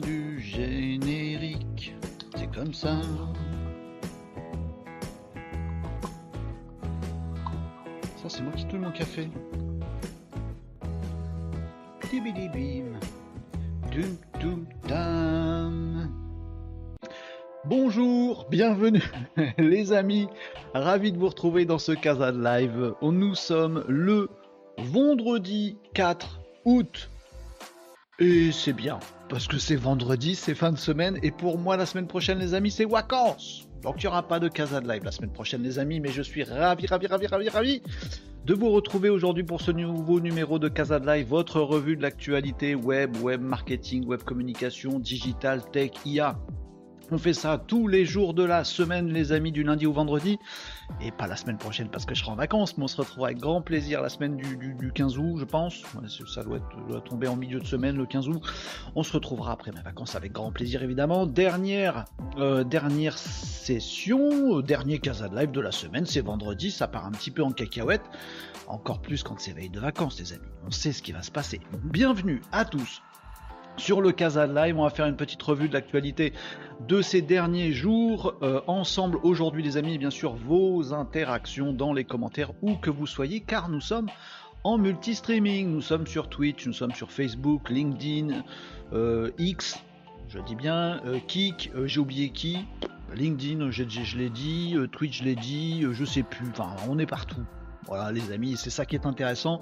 du générique. C'est comme ça. Ça, c'est moi qui touille mon café. Tibidibim. Dum, dum, dam. Bonjour, bienvenue les amis, ravi de vous retrouver dans ce Casa de Live. Nous sommes le vendredi 4 août. Et c'est bien, parce que c'est vendredi, c'est fin de semaine, et pour moi la semaine prochaine les amis c'est vacances. Donc il n'y aura pas de Casa de Live la semaine prochaine les amis, mais je suis ravi, ravi, ravi, ravi, ravi de vous retrouver aujourd'hui pour ce nouveau numéro de Casa de Live, votre revue de l'actualité web, web marketing, web communication, digital, tech, IA. On fait ça tous les jours de la semaine, les amis, du lundi au vendredi. Et pas la semaine prochaine parce que je serai en vacances, mais on se retrouvera avec grand plaisir la semaine du, 15 août, je pense. Ça doit, être, tomber en milieu de semaine, le 15 août. On se retrouvera après mes vacances avec grand plaisir, évidemment. Dernière, euh, dernière session, euh, dernier Casa de Live de la semaine, c'est vendredi, ça part un petit peu en cacahuète. Encore plus quand c'est veille de vacances, les amis. On sait ce qui va se passer. bienvenue à tous sur le Casa Live. On va faire une petite revue de l'actualité de ces derniers jours. Euh, ensemble aujourd'hui les amis, bien sûr vos interactions dans les commentaires où que vous soyez, car nous sommes en multi-streaming. Nous sommes sur Twitch, nous sommes sur Facebook, LinkedIn, euh, X, je dis bien, euh, Kik, j'ai oublié qui, LinkedIn, je l'ai dit, Twitch, je l'ai dit, je sais plus, enfin on est partout. Voilà les amis, c'est ça qui est intéressant.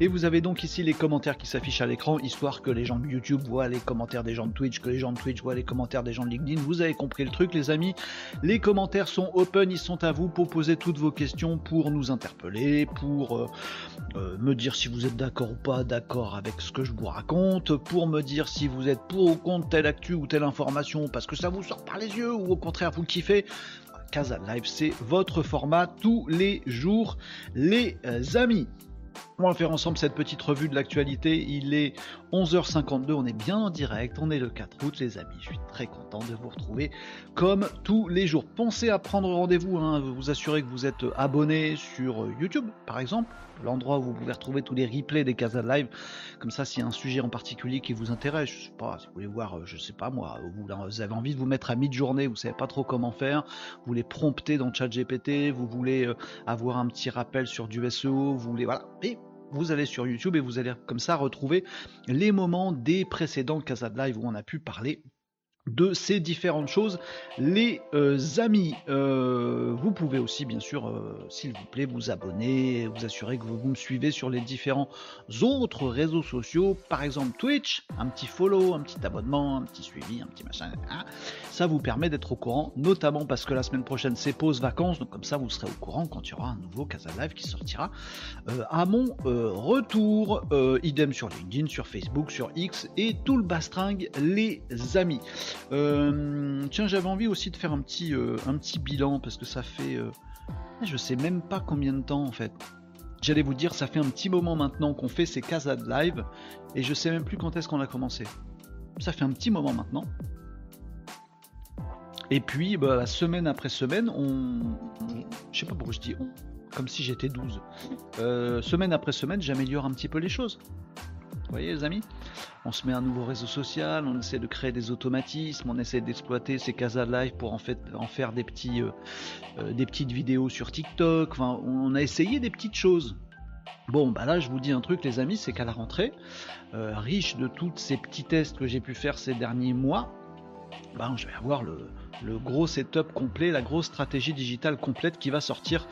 Et vous avez donc ici les commentaires qui s'affichent à l'écran, histoire que les gens de YouTube voient les commentaires des gens de Twitch, que les gens de Twitch voient les commentaires des gens de LinkedIn. Vous avez compris le truc les amis. Les commentaires sont open, ils sont à vous pour poser toutes vos questions, pour nous interpeller, pour euh, euh, me dire si vous êtes d'accord ou pas d'accord avec ce que je vous raconte, pour me dire si vous êtes pour ou contre telle actu ou telle information parce que ça vous sort par les yeux ou au contraire vous kiffez. Casa Live, c'est votre format tous les jours, les amis. On va faire ensemble cette petite revue de l'actualité. Il est 11h52, on est bien en direct, on est le 4 août les amis. Je suis très content de vous retrouver comme tous les jours. Pensez à prendre rendez-vous, hein, vous assurez que vous êtes abonné sur YouTube par exemple, l'endroit où vous pouvez retrouver tous les replays des Casa Live. Comme ça, s'il y a un sujet en particulier qui vous intéresse, je sais pas, si vous voulez voir, je sais pas moi, vous, avez envie de vous mettre à mi-journée, vous savez pas trop comment faire, vous voulez prompter dans ChatGPT, vous voulez euh, avoir un petit rappel sur du SEO, vous voulez voilà, et vous allez sur YouTube et vous allez comme ça retrouver les moments des précédents Casa Live où on a pu parler de ces différentes choses. Les euh, amis, euh, vous pouvez aussi bien sûr, euh, s'il vous plaît, vous abonner, vous assurer que vous, me suivez sur les différents autres réseaux sociaux, par exemple Twitch, un petit follow, un petit abonnement, un petit suivi, un petit machin. Hein. Ça vous permet d'être au courant, notamment parce que la semaine prochaine c'est pause vacances, donc comme ça vous serez au courant quand il y aura un nouveau Casa Live qui sortira à mon retour. idem sur LinkedIn, sur Facebook, sur X et tout le bastringue, les amis. Euh, tiens, j'avais envie aussi de faire un petit, euh, un petit bilan parce que ça fait. Euh, je sais même pas combien de temps en fait. J'allais vous dire, ça fait un petit moment maintenant qu'on fait ces casades live et je sais même plus quand est-ce qu'on a commencé. Ça fait un petit moment maintenant. Et puis, bah, semaine après semaine, on. Je sais pas pourquoi je dis on, comme si j'étais 12. semaine après semaine, j'améliore un petit peu les choses. Vous voyez les amis On se met un nouveau réseau social, on essaie de créer des automatismes, on essaie d'exploiter ces Casa Live pour en fait en faire des petits euh, euh, petites vidéos sur TikTok. On a essayé des petites choses. Bon, bah là, je vous dis un truc, les amis, c'est qu'à la rentrée, euh, riche de tous ces petits tests que j'ai pu faire ces derniers mois, bah, je vais avoir le, le gros setup complet, la grosse stratégie digitale complète qui va sortir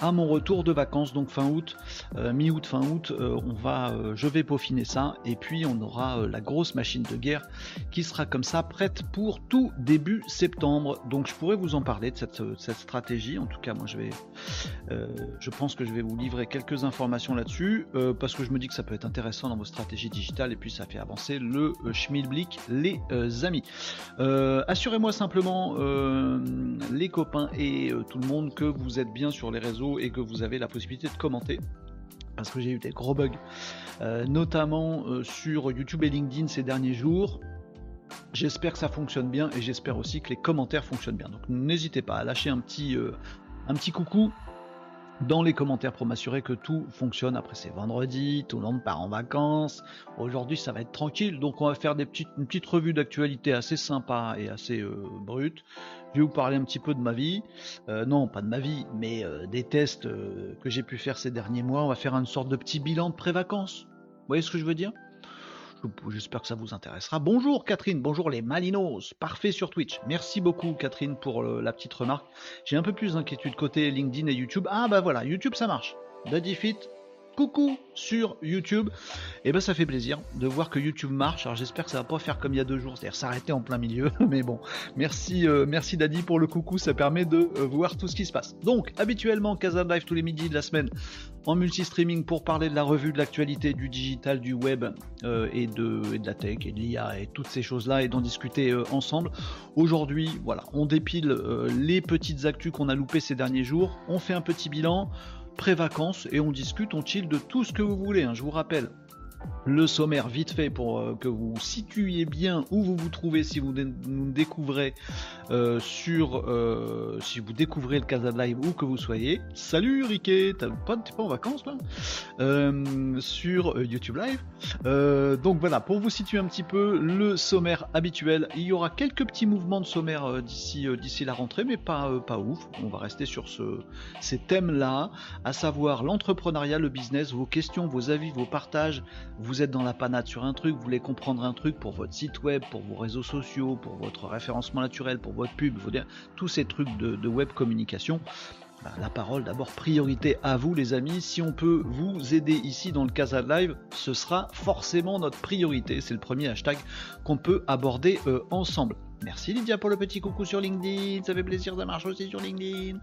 à mon retour de vacances, donc fin août, euh, mi-août, fin août, euh, on va, euh, je vais peaufiner ça, et puis on aura la grosse machine de guerre qui sera comme ça prête pour tout début septembre. Donc je pourrais vous en parler de cette, stratégie. En tout cas, moi je vais, je pense que je vais vous livrer quelques informations là-dessus parce que je me dis que ça peut être intéressant dans vos stratégies digitales et puis ça fait avancer le schmilblick, les amis. Assurez-moi simplement euh, les copains et euh, tout le monde que vous êtes bien sur les réseaux et que vous avez la possibilité de commenter parce que j'ai eu des gros bugs, euh, notamment sur YouTube et LinkedIn ces derniers jours. J'espère que ça fonctionne bien et j'espère aussi que les commentaires fonctionnent bien. Donc n'hésitez pas à lâcher un petit, un petit coucou dans les commentaires pour m'assurer que tout fonctionne. Après c'est vendredi, tout le monde part en vacances. Aujourd'hui ça va être tranquille, donc on va faire une petite revue d'actualité assez sympa et assez euh, brute. Je vais vous parler un petit peu de ma vie. Euh, non, pas de ma vie, mais euh, des tests que j'ai pu faire ces derniers mois. On va faire une sorte de petit bilan de pré-vacances. Vous voyez ce que je veux dire? J'espère que ça vous intéressera. Bonjour Catherine, bonjour les Malinos, parfait sur Twitch. Merci beaucoup Catherine pour la petite remarque. J'ai un peu plus d'inquiétude côté LinkedIn et YouTube. Ah bah voilà, YouTube ça marche. Daddy Fit, coucou sur YouTube. Et eh ben ça fait plaisir de voir que YouTube marche. Alors j'espère que ça va pas faire comme il y a deux jours, c'est-à-dire s'arrêter en plein milieu. Mais bon, merci, euh, merci Daddy pour le coucou, ça permet de euh, voir tout ce qui se passe. Donc habituellement Casa Live tous les midis de la semaine en multi-streaming pour parler de la revue de l'actualité du digital, du web euh, et, de, de, la tech et de l'IA et toutes ces choses-là et d'en discuter ensemble. Aujourd'hui, voilà, on dépile les petites actus qu'on a loupées ces derniers jours. On fait un petit bilan pré-vacances et on discute, on chill de tout ce que vous voulez. Hein. Je vous rappelle, le sommaire vite fait pour euh, que vous situiez bien où vous vous trouvez si vous nous découvrez euh, sur euh, si vous découvrez le Casa Live où que vous soyez. Salut Riquet, t'es pas, pas en vacances là Sur YouTube Live. donc voilà, pour vous situer un petit peu le sommaire habituel, il y aura quelques petits mouvements de sommaire d'ici d'ici la rentrée, mais pas pas ouf. On va rester sur ce, ces thèmes là, à savoir l'entrepreneuriat, le business, vos questions, vos avis, vos partages vous êtes dans la panade sur un truc, vous voulez comprendre un truc pour votre site web, pour vos réseaux sociaux, pour votre référencement naturel, pour votre pub, vous dire, tous ces trucs de, web communication. Bah, la parole d'abord priorité à vous les amis. Si on peut vous aider ici dans le Casa Live, ce sera forcément notre priorité. C'est le premier hashtag qu'on peut aborder euh, ensemble. Merci Lydia pour le petit coucou sur LinkedIn, ça fait plaisir, ça marche aussi sur LinkedIn.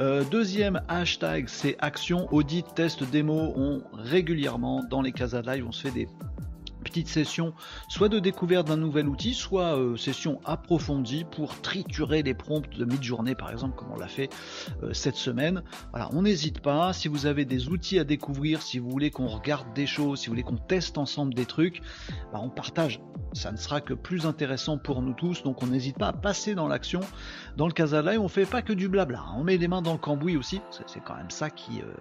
Euh, deuxième hashtag, c'est action, audit, test, démo. On régulièrement dans les casas live, on se fait des petite session soit de découverte d'un nouvel outil, soit euh, session approfondie pour triturer les prompts de mid-journée par exemple, comme on l'a fait euh, cette semaine. Voilà, on n'hésite pas. Si vous avez des outils à découvrir, si vous voulez qu'on regarde des choses, si vous voulez qu'on teste ensemble des trucs, bah, on partage. Ça ne sera que plus intéressant pour nous tous, donc on n'hésite pas à passer dans l'action. Dans le Casa Live, on fait pas que du blabla, on met les mains dans le cambouis aussi. C'est quand même ça qui, euh,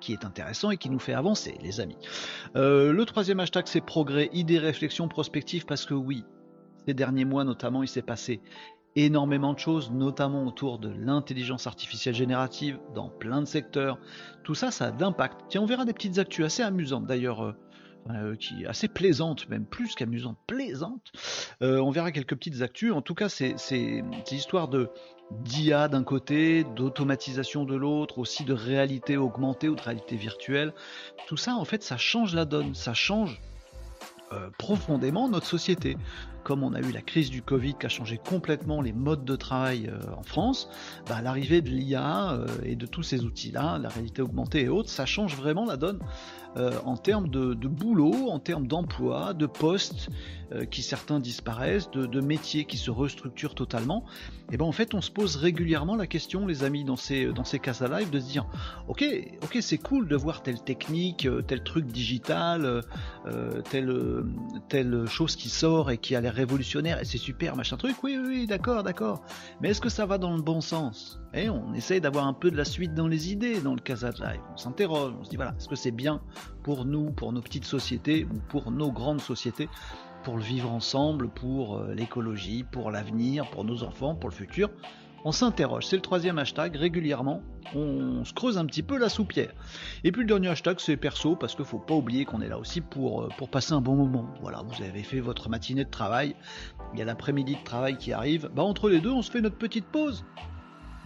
qui est intéressant et qui nous fait avancer, les amis. le troisième hashtag, c'est idées, réflexions, prospectives, parce que oui, ces derniers mois notamment, il s'est passé énormément de choses, notamment autour de l'intelligence artificielle générative, dans plein de secteurs. Tout ça, ça a d'impact. Tiens, on verra des petites actus assez amusantes d'ailleurs. Euh, euh, assez plaisantes, même plus qu'amusantes, plaisantes. Euh, on verra quelques petites actus. En tout cas, c'est histoire de d'IA d'un côté, d'automatisation de l'autre, aussi de réalité augmentée ou de réalité virtuelle. Tout ça, en fait, ça change la donne, ça change profondément notre société. Comme on a eu la crise du Covid qui a changé complètement les modes de travail euh, en France, bah, l'arrivée de l'IA euh, et de tous ces outils-là, la réalité augmentée et autres, ça change vraiment la donne en termes de, boulot, en termes d'emploi, de postes qui certains disparaissent, de, métiers qui se restructurent totalement. Et ben en fait, on se pose régulièrement la question, les amis, dans ces dans ces cas à live, de se dire, ok, ok, c'est cool de voir telle technique, tel truc digital, tel telle chose qui sort et qui a l'air révolutionnaire et c'est super, machin truc, oui, oui, d'accord, d'accord. Mais est-ce que ça va dans le bon sens? Et eh, on essaye d'avoir un peu de la suite dans les idées dans le Casa Live. On s'interroge, on se dit voilà, est-ce que c'est bien pour nous, pour nos petites sociétés ou pour nos grandes sociétés pour le vivre ensemble, pour euh, l'écologie, pour l'avenir, pour nos enfants, pour le futur? On s'interroge. C'est le troisième hashtag. Régulièrement, on se creuse un petit peu la soupière. Et puis le dernier hashtag, c'est perso, parce qu'il faut pas oublier qu'on est là aussi pour, euh, pour passer un bon moment. Voilà, vous avez fait votre matinée de travail. Il y a l'après-midi de travail qui arrive. Bah, entre les deux, on se fait notre petite pause.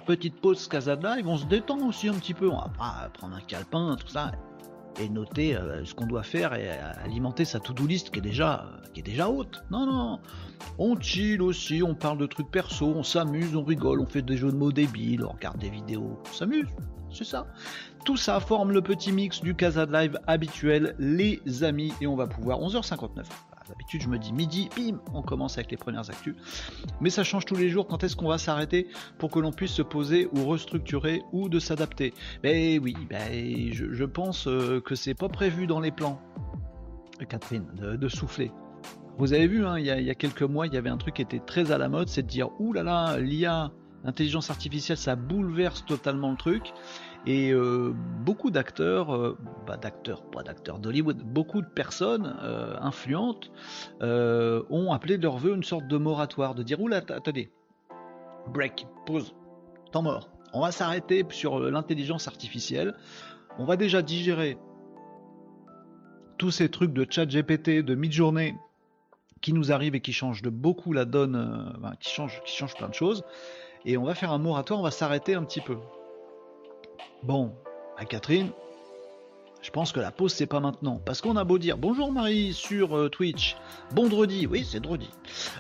Petite pause Casada, ils vont se détendre aussi un petit peu. On va prendre un calepin, tout ça et noter euh, ce qu'on doit faire et alimenter sa to-do list qui est déjà qui est déjà haute. Non non, on chill aussi, on parle de trucs perso, on s'amuse, on rigole, on fait des jeux de mots débiles, on regarde des vidéos, on s'amuse. C'est ça. Tout ça forme le petit mix du Casa de Live habituel, les amis, et on va pouvoir 11h59. D'habitude, je me dis midi, bim, on commence avec les premières actus. Mais ça change tous les jours. Quand est-ce qu'on va s'arrêter pour que l'on puisse se poser ou restructurer ou de s'adapter? Ben oui, ben, je, pense euh, que c'est pas prévu dans les plans, Catherine, de, souffler. Vous avez vu, hein, il, y a, quelques mois, il y avait un truc qui était très à la mode, c'est de dire là, l'IA L'intelligence artificielle, ça bouleverse totalement le truc. Et euh, beaucoup d'acteurs, euh, bah, d'acteurs, pas d'acteurs d'Hollywood, beaucoup de personnes euh, influentes ont appelé de leur vœu une sorte de moratoire, de dire oula, attendez, break, pause, temps mort. On va s'arrêter sur l'intelligence artificielle. On va déjà digérer tous ces trucs de chat GPT, de mid-journée qui nous arrivent et qui changent de beaucoup la donne, qui, changent, qui changent plein de choses. Et on va faire un moratoire, on va s'arrêter un petit peu. Bon, à Catherine, je pense que la pause c'est pas maintenant. Parce qu'on a beau dire bonjour Marie sur euh, Twitch, bondredi, oui c'est dredi.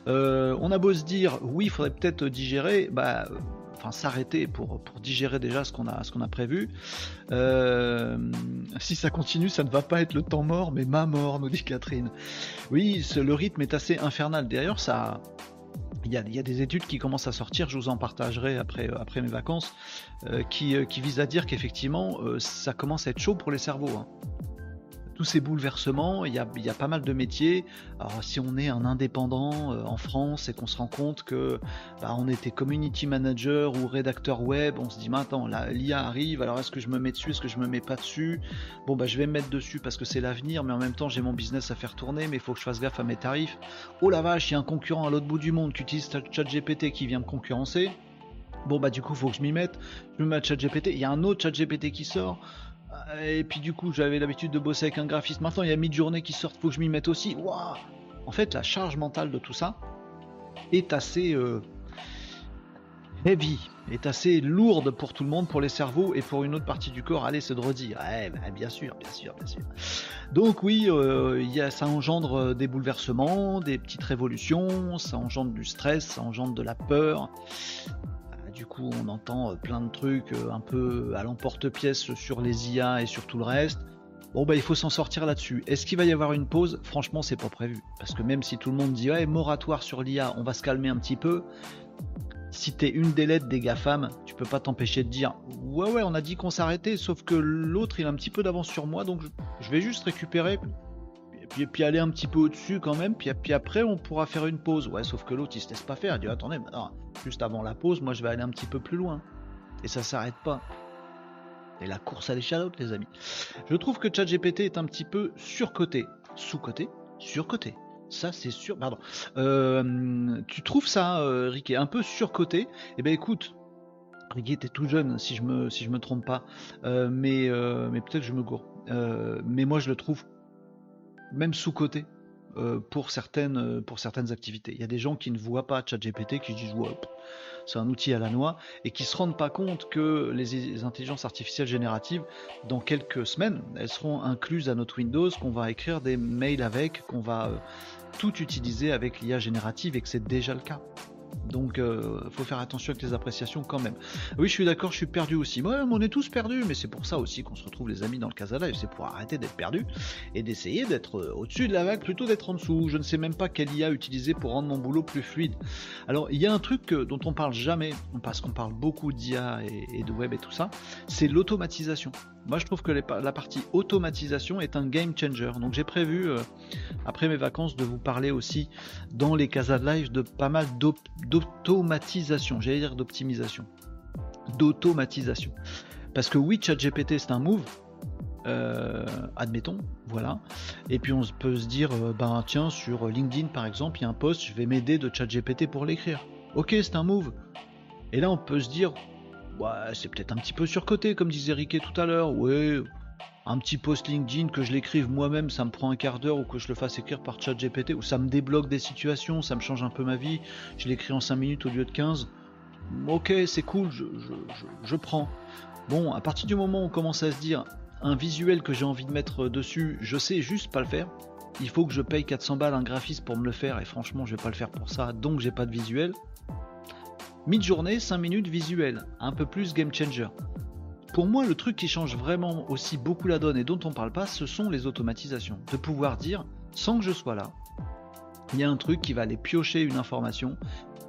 Euh, on a beau se dire oui, il faudrait peut-être digérer, bah euh, enfin s'arrêter pour, digérer déjà ce qu'on a ce prévu. si ça continue, ça ne va pas être le temps mort, mais ma mort, nous dit Catherine. Oui, le rythme est assez infernal. D'ailleurs, ça il y, a, des études qui commencent à sortir, je vous en partagerai après, euh, mes vacances, euh, qui, euh, qui, visent à dire qu'effectivement, ça commence à être chaud pour les cerveaux. Hein tous ces bouleversements, il y, a, pas mal de métiers. Alors si on est un indépendant euh, en France et qu'on se rend compte que bah, on était community manager ou rédacteur web, on se dit maintenant l'IA arrive, alors est-ce que je me mets dessus, est-ce que je me mets pas dessus? Bon bah je vais me mettre dessus parce que c'est l'avenir, mais en même temps j'ai mon business à faire tourner, mais il faut que je fasse gaffe à mes tarifs. Oh la vache, il y a un concurrent à l'autre bout du monde qui utilise ChatGPT qui vient me concurrencer. Bon bah du coup faut que je m'y mette, je me mets à ChatGPT, il y a un autre ChatGPT qui sort, et puis du coup, j'avais l'habitude de bosser avec un graphiste. Maintenant, il y a mid-journée qui sort, faut que je m'y mette aussi. Waouh En fait, la charge mentale de tout ça est assez euh, heavy, est assez lourde pour tout le monde, pour les cerveaux et pour une autre partie du corps. Allez, de redire. Ouais, bah, bien sûr, bien sûr, bien sûr. Donc oui, euh, ça engendre euh, des bouleversements, des petites révolutions, ça engendre du stress, ça engendre de la peur du coup on entend euh, plein de trucs euh, un peu à l'emporte-pièce sur les IA et sur tout le reste. Bon bah il faut s'en sortir là-dessus. Est-ce qu'il va y avoir une pause? Franchement c'est pas prévu. Parce que même si tout le monde dit ouais moratoire sur l'IA, on va se calmer un petit peu. Si t'es une des lettres des GAFAM, tu peux pas t'empêcher de dire ouais ouais on a dit qu'on s'arrêtait, sauf que l'autre il a un petit peu d'avance sur moi, donc je vais juste récupérer puis, puis aller un petit peu au-dessus quand même, puis, puis après on pourra faire une pause. Ouais, sauf que l'autre il se laisse pas faire, il dit attendez, juste avant la pause, moi je vais aller un petit peu plus loin. Et ça s'arrête pas. Et la course à l'échalote, les amis. Je trouve que ChatGPT est un petit peu surcoté. Sous-coté Surcoté. Ça, c'est sûr. Pardon. Euh, tu trouves ça, euh, Ricky, un peu surcoté? Eh ben écoute, Ricky était tout jeune, si je me, si je me trompe pas. Euh, mais mais peut-être que je me gourre. mais moi, je le trouve même sous-côté euh, pour, certaines, euh, pour certaines activités. Il y a des gens qui ne voient pas ChatGPT, qui disent ouais, c'est un outil à la noix, et qui se rendent pas compte que les, intelligences artificielles génératives, dans quelques semaines, elles seront incluses à notre Windows, qu'on va écrire des mails avec, qu'on va euh, tout utiliser avec l'IA générative, et que c'est déjà le cas. Donc, euh, faut faire attention avec les appréciations quand même. Oui, je suis d'accord, je suis perdu aussi. Ouais, on est tous perdus, mais c'est pour ça aussi qu'on se retrouve les amis dans le Casa Live, c'est pour arrêter d'être perdu et d'essayer d'être euh, au-dessus de la vague plutôt d'être en dessous. Je ne sais même pas quelle IA utiliser pour rendre mon boulot plus fluide. Alors, il y a un truc dont on parle jamais, parce qu'on parle beaucoup d'IA et, de web et tout ça, c'est l'automatisation. Moi, je trouve que la partie automatisation est un game changer. Donc, j'ai prévu, euh, après mes vacances, de vous parler aussi dans les Casa Live de pas mal d'automatisation, j'allais dire d'optimisation, d'automatisation. Parce que oui, ChatGPT c'est un move, euh, admettons, voilà. Et puis on peut se dire, euh, ben tiens, sur LinkedIn par exemple, il y a un post, je vais m'aider de ChatGPT pour l'écrire. Ok, c'est un move. Et là on peut se dire, ouais, c'est peut-être un petit peu surcoté, comme disait Riquet tout à l'heure. Ouais, un petit post LinkedIn, que je l'écrive moi-même, ça me prend un quart d'heure, ou que je le fasse écrire par chat GPT, ou ça me débloque des situations, ça me change un peu ma vie, je l'écris en 5 minutes au lieu de 15. Ok, c'est cool, je, prends. Bon, à partir du moment où on commence à se dire, un visuel que j'ai envie de mettre dessus, je sais juste pas le faire. Il faut que je paye 400 balles un graphiste pour me le faire, et franchement, je vais pas le faire pour ça, donc j'ai pas de visuel. Mid-journée, 5 minutes visuel, un peu plus game changer. Pour moi, le truc qui change vraiment aussi beaucoup la donne et dont on parle pas, ce sont les automatisations. De pouvoir dire, sans que je sois là, il y a un truc qui va aller piocher une information,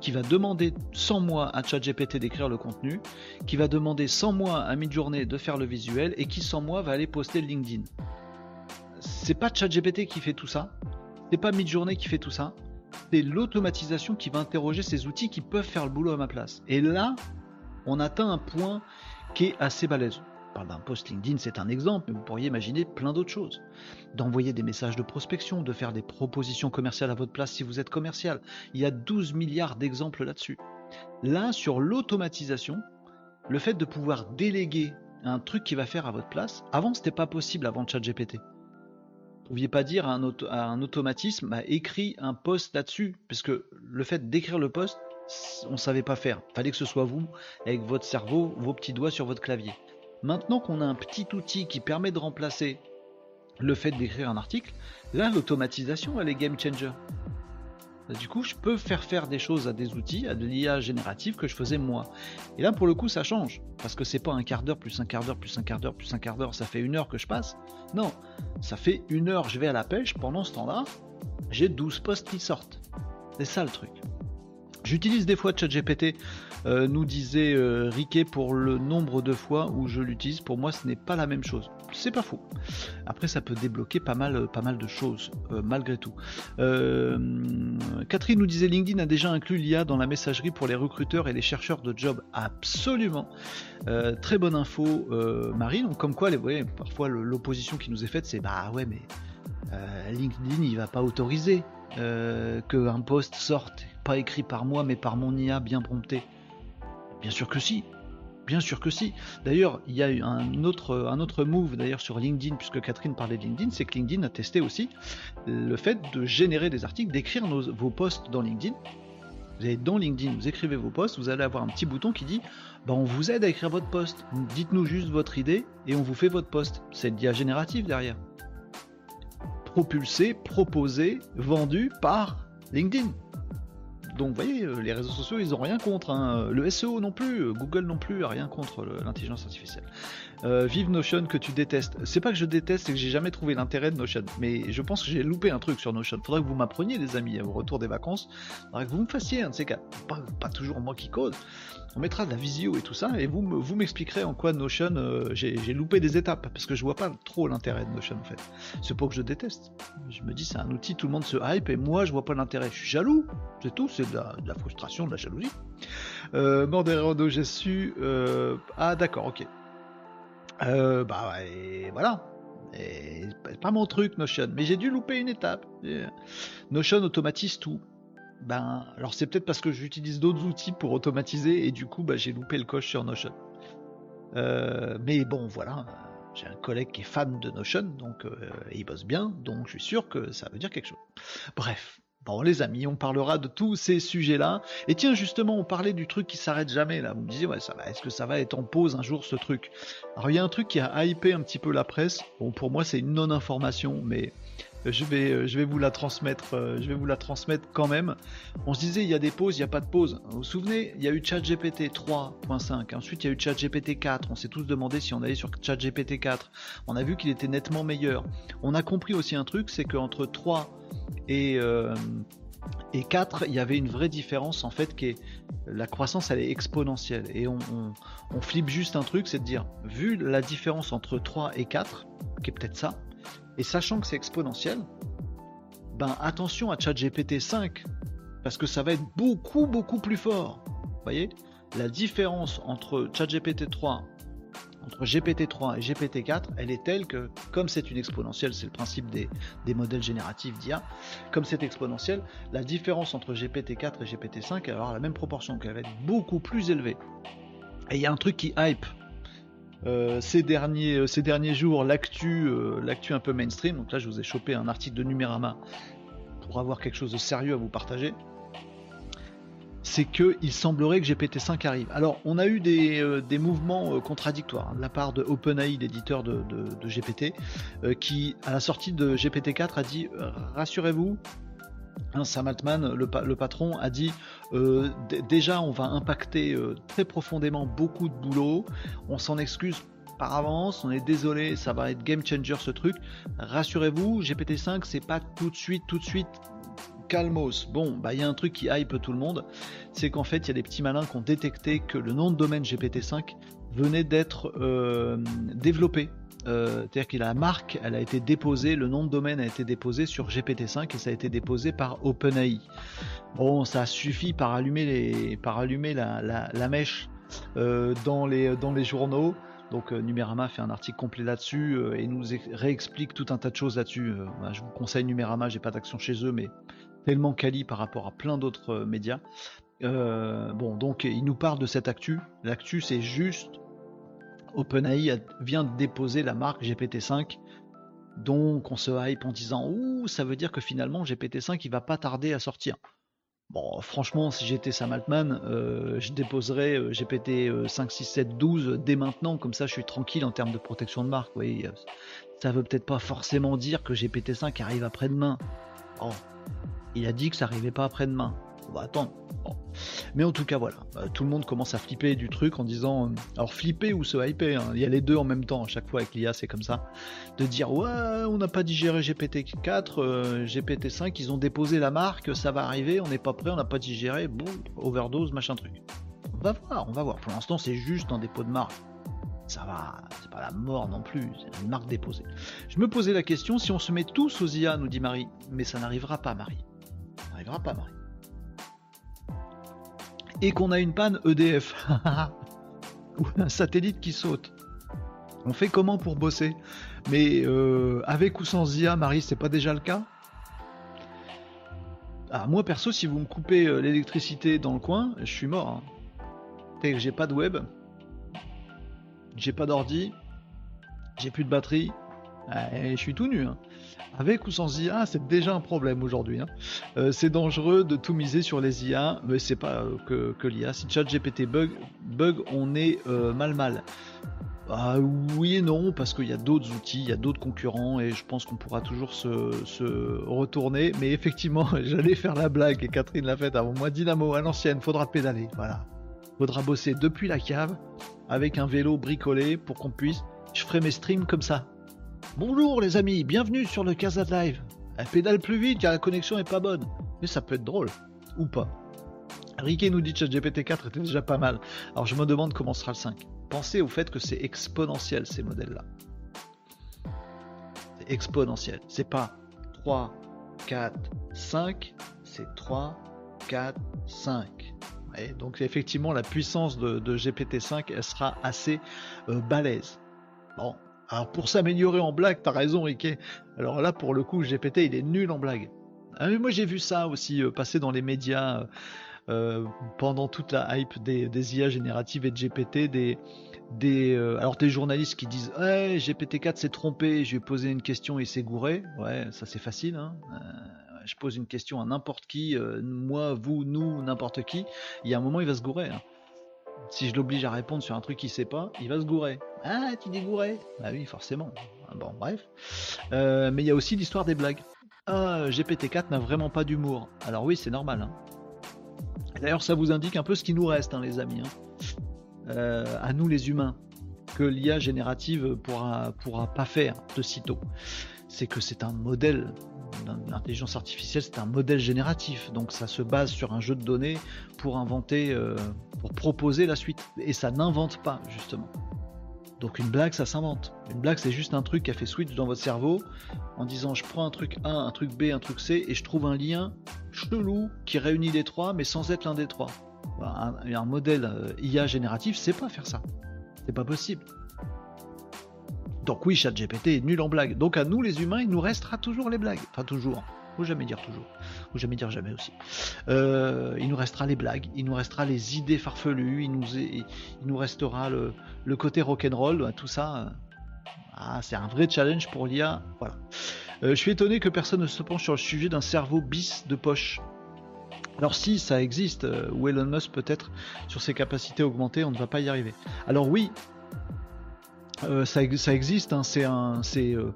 qui va demander sans moi à ChatGPT d'écrire le contenu, qui va demander sans moi à Midjourney de faire le visuel et qui sans moi va aller poster LinkedIn. C'est pas ChatGPT qui fait tout ça, c'est pas Midjourney qui fait tout ça, c'est l'automatisation qui va interroger ces outils qui peuvent faire le boulot à ma place. Et là, on atteint un point qui est assez balèze. On parle d'un post LinkedIn, c'est un exemple, mais vous pourriez imaginer plein d'autres choses. D'envoyer des messages de prospection, de faire des propositions commerciales à votre place si vous êtes commercial. Il y a 12 milliards d'exemples là-dessus. Là, sur l'automatisation, le fait de pouvoir déléguer un truc qui va faire à votre place, avant c'était pas possible avant ChatGPT. Pouviez pas dire à un, automatisme, bah, écrit un post là-dessus, parce que le fait d'écrire le post, on savait pas faire. Fallait que ce soit vous, avec votre cerveau, vos petits doigts sur votre clavier. Maintenant qu'on a un petit outil qui permet de remplacer le fait d'écrire un article, là l'automatisation elle est game changer. Du coup, je peux faire faire des choses à des outils, à de l'IA générative que je faisais moi. Et là, pour le coup, ça change. Parce que c'est pas un quart d'heure, plus un quart d'heure, plus un quart d'heure, plus un quart d'heure, ça fait une heure que je passe. Non, ça fait une heure, je vais à la pêche. Pendant ce temps-là, j'ai 12 postes qui sortent. C'est ça le truc. J'utilise des fois ChatGPT, euh, nous disait euh, Riquet pour le nombre de fois où je l'utilise. Pour moi, ce n'est pas la même chose. C'est pas faux. Après, ça peut débloquer pas mal, pas mal de choses, euh, malgré tout. Catherine nous disait LinkedIn a déjà inclus l'IA dans la messagerie pour les recruteurs et les chercheurs de job. Absolument. très bonne info, Marine. Comme quoi, voyez, parfois l'opposition qui nous est faite, c'est bah ouais, mais LinkedIn, il va pas autoriser qu'un post sorte pas écrit par moi, mais par mon IA bien prompté Bien sûr que si. Bien sûr que si. D'ailleurs, il y a eu un autre, move d'ailleurs sur LinkedIn, puisque Catherine parlait de LinkedIn, c'est que LinkedIn a testé aussi le fait de générer des articles, d'écrire vos posts dans LinkedIn. Vous allez dans LinkedIn, vous écrivez vos posts, vous allez avoir un petit bouton qui dit bah, on vous aide à écrire votre post. Dites-nous juste votre idée et on vous fait votre post. C'est le dia génératif derrière. Propulsé, proposé, vendu par LinkedIn. Donc vous voyez, euh, les réseaux sociaux, ils ont rien contre. Hein. Le SEO non plus, euh, Google non plus, rien contre l'intelligence artificielle. Euh, vive Notion que tu détestes. C'est pas que je déteste, c'est que j'ai jamais trouvé l'intérêt de Notion. Mais je pense que j'ai loupé un truc sur Notion. Faudrait que vous m'appreniez, les amis, au retour des vacances. Faudrait que vous me fassiez un de ces cas. Pas, toujours moi qui code on mettra de la visio et tout ça, et vous, vous m'expliquerez en quoi Notion, euh, j'ai loupé des étapes, parce que je vois pas trop l'intérêt de Notion en fait. C'est pas que je déteste. Je me dis c'est un outil, tout le monde se hype, et moi je vois pas l'intérêt. Je suis jaloux, c'est tout, c'est de, la frustration, de la jalousie. Euh, Morderodo, j'ai su. Euh, ah d'accord, ok. Euh, bah voilà. C'est pas mon truc Notion, mais j'ai dû louper une étape. Notion automatise tout ben, alors c'est peut-être parce que j'utilise d'autres outils pour automatiser et du coup, bah, j'ai loupé le coche sur Notion. Euh, mais bon, voilà, j'ai un collègue qui est fan de Notion, donc euh, il bosse bien, donc je suis sûr que ça veut dire quelque chose. Bref. Bon les amis, on parlera de tous ces sujets-là. Et tiens, justement, on parlait du truc qui s'arrête jamais là. Vous me disiez, ouais, ça va, est-ce que ça va être en pause un jour ce truc? Alors il y a un truc qui a hypé un petit peu la presse. Bon, pour moi, c'est une non-information, mais je vais, euh, je vais vous la transmettre, euh, je vais vous la transmettre quand même. On se disait il y a des pauses, il n'y a pas de pause. Vous vous souvenez, il y a eu ChatGPT 3.5, ensuite il y a eu ChatGPT 4. On s'est tous demandé si on allait sur ChatGPT 4. On a vu qu'il était nettement meilleur. On a compris aussi un truc, c'est qu'entre 3 et euh, et 4, il y avait une vraie différence en fait qui est la croissance elle est exponentielle et on, on, on flippe juste un truc, c'est de dire vu la différence entre 3 et 4, qui est peut-être ça, et sachant que c'est exponentiel, ben attention à ChatGPT 5, parce que ça va être beaucoup beaucoup plus fort. Vous voyez? La différence entre ChatGPT 3, entre GPT 3 et GPT 4, elle est telle que, comme c'est une exponentielle, c'est le principe des, modèles génératifs d'IA, comme c'est exponentiel, la différence entre GPT 4 et GPT 5 va avoir la même proportion, qu'elle va être beaucoup plus élevée. Et il y a un truc qui hype euh, ces, derniers, euh, ces derniers jours l'actu euh, l'actu un peu mainstream. Donc là, je vous ai chopé un article de Numérama pour avoir quelque chose de sérieux à vous partager. C'est que il semblerait que GPT-5 arrive. Alors, on a eu des, des mouvements contradictoires hein, de la part de OpenAI, l'éditeur de, de, GPT, qui, à la sortie de GPT-4, a dit rassurez-vous, Sam Altman, le, patron, a dit euh, déjà on va impacter euh, très profondément beaucoup de boulot, on s'en excuse par avance, on est désolé, ça va être game changer ce truc. Rassurez-vous, GPT-5 c'est pas tout de suite, tout de suite calmos. Bon, bah il y a un truc qui hype tout le monde, c'est qu'en fait il y a des petits malins qui ont détecté que le nom de domaine GPT-5 venait d'être euh, développé euh, c'est-à-dire que la marque, elle a été déposée, le nom de domaine a été déposé sur GPT-5 et ça a été déposé par OpenAI. Bon, ça suffit par allumer, par allumer la, mèche euh, dans, les, journaux. Donc Numérama fait un article complet là-dessus et nous réexplique tout un tas de choses là-dessus. Bah, je vous conseille Numérama, j'ai pas d'action chez eux, mais tellement quali par rapport à plein d'autres médias. bon, donc il nous parle de cette actu. L'actu, c'est juste OpenAI vient de déposer la marque GPT-5. Donc on se hype en disant Ouh, ça veut dire que finalement GPT-5 il va pas tarder à sortir. Bon, franchement, si j'étais Sam Altman, euh, je déposerais euh, GPT 5, 6, 7, 12 dès maintenant, comme ça je suis tranquille en termes de protection de marque. Oui, ça veut peut-être pas forcément dire que GPT-5 arrive après-demain. Oh, il a dit que ça arrivait pas après-demain. On va attendre. Mais en tout cas, voilà, euh, tout le monde commence à flipper du truc en disant, euh, alors flipper ou se hyper, hein. il y a les deux en même temps, à chaque fois avec l'IA c'est comme ça, de dire ouais, on n'a pas digéré GPT-4, GPT-5, ils ont déposé la marque, ça va arriver, on n'est pas prêt, on n'a pas digéré, bon, overdose, machin truc. On va voir, on va voir. Pour l'instant, c'est juste un dépôt de marque. Ça va, c'est pas la mort non plus, c'est une marque déposée. Je me posais la question si on se met tous aux IA, nous dit Marie, mais ça n'arrivera pas, Marie. Ça n'arrivera pas, Marie et qu'on a une panne EDF ou un satellite qui saute. On fait comment pour bosser? Mais euh, avec ou sans IA, Marie, c'est pas déjà le cas? Ah, Moi perso, si vous me coupez euh, l'électricité dans le coin, je suis mort. Hein. J'ai pas de web, j'ai pas d'ordi, j'ai plus de batterie, et je suis tout nu. Hein. Avec ou sans IA, c'est déjà un problème aujourd'hui. Hein. Euh, c'est dangereux de tout miser sur les IA, mais c'est pas euh, que, l'IA. Si ChatGPT bug, bug, on est euh, mal mal. Ah, oui et non, parce qu'il y a d'autres outils, il y a d'autres concurrents, et je pense qu'on pourra toujours se, retourner. Mais effectivement, j'allais faire la blague, et Catherine l'a faite avant moi. Dynamo à l'ancienne, faudra pédaler. Voilà. Faudra bosser depuis la cave, avec un vélo bricolé, pour qu'on puisse. Je ferai mes streams comme ça, Bonjour les amis, bienvenue sur le Casa Live. Elle pédale plus vite car la connexion est pas bonne. Mais ça peut être drôle. Ou pas. Ricky nous dit que GPT 4 était déjà pas mal. Alors je me demande comment sera le 5. Pensez au fait que c'est exponentiel ces modèles-là. C'est exponentiel. C'est pas 3, 4, 5, c'est 3, 4, 5. Et donc effectivement la puissance de, GPT-5 elle sera assez euh. Bon, alors pour s'améliorer en blague, t'as raison Riquet. Alors là pour le coup GPT il est nul en blague. Ah, moi j'ai vu ça aussi euh, passer dans les médias euh, euh, pendant toute la hype des, IA génératives et de GPT, alors des journalistes qui disent hey, GPT-4 s'est trompé, je posé une question et s'est gouré. Ouais, ça c'est facile. Hein. je pose une question à n'importe qui, moi, vous, nous, n'importe qui. Il y a un moment il va se gourer. Hein. Si je l'oblige à répondre sur un truc qu'il sait pas, il va se gourer. Ah, tu dis Bah oui, forcément. Bon, bref. Euh, mais il y a aussi l'histoire des blagues. Ah, GPT-4 n'a vraiment pas d'humour. Alors oui, c'est normal. Hein. D'ailleurs, ça vous indique un peu ce qui nous reste, hein, les amis. Hein. Euh, à nous, les humains, que l'IA générative pourra, pourra pas faire de sitôt. C'est que c'est un modèle l'intelligence artificielle, c'est un modèle génératif, donc ça se base sur un jeu de données pour inventer, euh, pour proposer la suite. Et ça n'invente pas, justement. Donc une blague, ça s'invente. Une blague, c'est juste un truc qui a fait switch dans votre cerveau en disant je prends un truc A, un truc B, un truc C, et je trouve un lien chelou qui réunit les trois, mais sans être l'un des trois. Bah, un, modèle euh, IA génératif, c'est pas faire ça. C'est pas possible. Donc oui, ChatGPT est nul en blague. Donc à nous les humains, il nous restera toujours les blagues. Enfin toujours. Faut jamais dire toujours. Faut jamais dire jamais aussi. Euh, il nous restera les blagues, il nous restera les idées farfelues, il nous, il nous restera le, le côté rock'n'roll, tout ça. Euh, ah, c'est un vrai challenge pour l'IA. Voilà. Euh, je suis étonné que personne ne se penche sur le sujet d'un cerveau bis de poche. Alors si ça existe, ou Elon Musk peut-être sur ses capacités augmentées, on ne va pas y arriver. Alors oui, euh, ça, existe, hein, c'est un. C'est. Euh,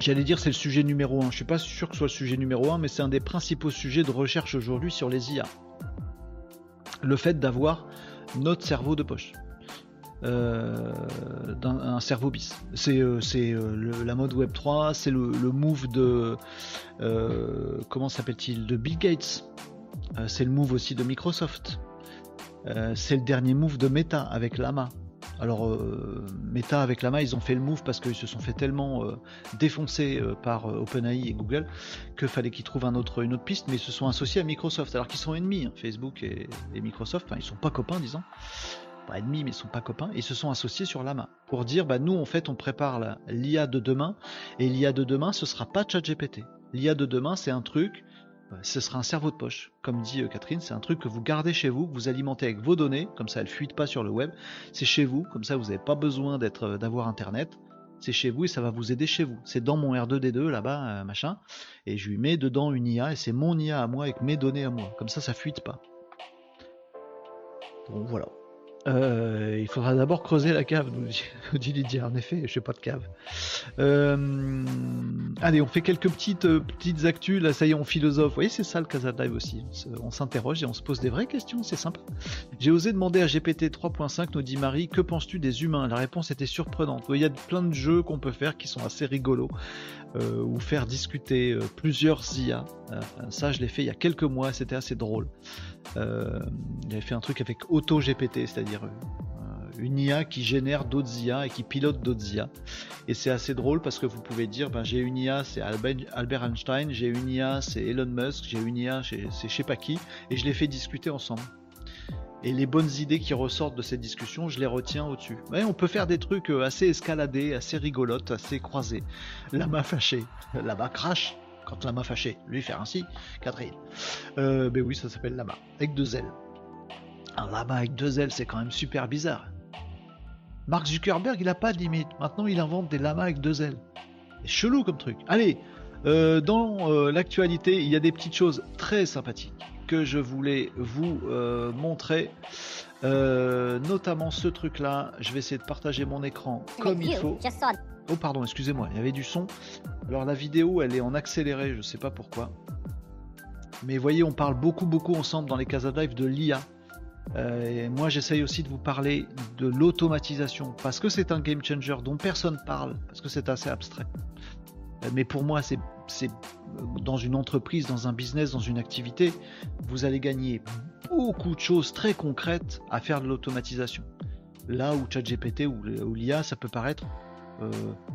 j'allais dire c'est le sujet numéro 1. Je suis pas sûr que ce soit le sujet numéro 1, mais c'est un des principaux sujets de recherche aujourd'hui sur les IA. Le fait d'avoir notre cerveau de poche. Euh, un cerveau bis. C'est la mode Web 3, c'est le, move de comment s'appelle-t-il? De Bill Gates. c'est le move aussi de Microsoft. c'est le dernier move de Meta avec Lama. Alors, euh, Meta avec Lama, ils ont fait le move parce qu'ils se sont fait tellement euh, défoncer euh, par OpenAI et Google qu'il fallait qu'ils trouvent un autre, une autre piste, mais ils se sont associés à Microsoft, alors qu'ils sont ennemis, hein, Facebook et, Microsoft, enfin, ils sont pas copains, disons. Pas ennemis, mais ils sont pas copains. ils se sont associés sur Lama pour dire, bah, nous, en fait, on prépare l'IA de demain, et l'IA de demain, ce sera pas ChatGPT. L'IA de demain, c'est un truc ce sera un cerveau de poche. Comme dit euh, Catherine, c'est un truc que vous gardez chez vous, que vous alimentez avec vos données, comme ça elles fuitent pas sur le web. C'est chez vous, comme ça vous n'avez pas besoin d'être, euh, d'avoir internet. C'est chez vous et ça va vous aider chez vous. C'est dans mon R2D2 là-bas, euh, machin, et je lui mets dedans une IA et c'est mon IA à moi avec mes données à moi. Comme ça, ça fuite pas. Donc voilà. Euh, il faudra d'abord creuser la cave, nous dit Lydia. En effet, je n'ai pas de cave. Euh, allez, on fait quelques petites euh, petites actus. Là, ça y est, on philosophe. Vous voyez, c'est ça le Casa aussi. On s'interroge et on se pose des vraies questions. C'est sympa. J'ai osé demander à GPT 3.5, nous dit Marie, que penses-tu des humains? La réponse était surprenante. Il y a plein de jeux qu'on peut faire qui sont assez rigolos. ou faire discuter plusieurs IA. ça, je l'ai fait il y a quelques mois. C'était assez drôle. Avait fait un truc avec AutoGPT, c'est-à-dire euh, une IA qui génère d'autres IA et qui pilote d'autres IA. Et c'est assez drôle parce que vous pouvez dire, ben, j'ai une IA, c'est Albert Einstein, j'ai une IA, c'est Elon Musk, j'ai une IA, c'est je sais pas qui, et je les fais discuter ensemble. Et les bonnes idées qui ressortent de cette discussion, je les retiens au-dessus. on peut faire des trucs euh, assez escaladés, assez rigolotes, assez croisés. La main fâchée, la main crash, quand Lama fâché, lui faire ainsi, Catherine. Euh, ben oui, ça s'appelle Lama, avec deux ailes. Un Lama avec deux ailes, c'est quand même super bizarre. Mark Zuckerberg, il a pas de limite. Maintenant, il invente des lamas avec deux ailes. C'est chelou comme truc. Allez, euh, dans euh, l'actualité, il y a des petites choses très sympathiques que je voulais vous montrer. notamment ce truc là, je vais essayer de partager mon écran comme il faut. Oh pardon, excusez-moi, il y avait du son. Alors la vidéo, elle est en accéléré, je sais pas pourquoi. Mais voyez, on parle beaucoup beaucoup ensemble dans les Casa Live de l'IA. Euh, moi, j'essaye aussi de vous parler de l'automatisation parce que c'est un game changer dont personne parle parce que c'est assez abstrait. Euh, mais pour moi, c'est dans une entreprise, dans un business, dans une activité, vous allez gagner beaucoup de choses très concrètes à faire de l'automatisation. Là où ChatGPT ou l'IA, ça peut paraître euh,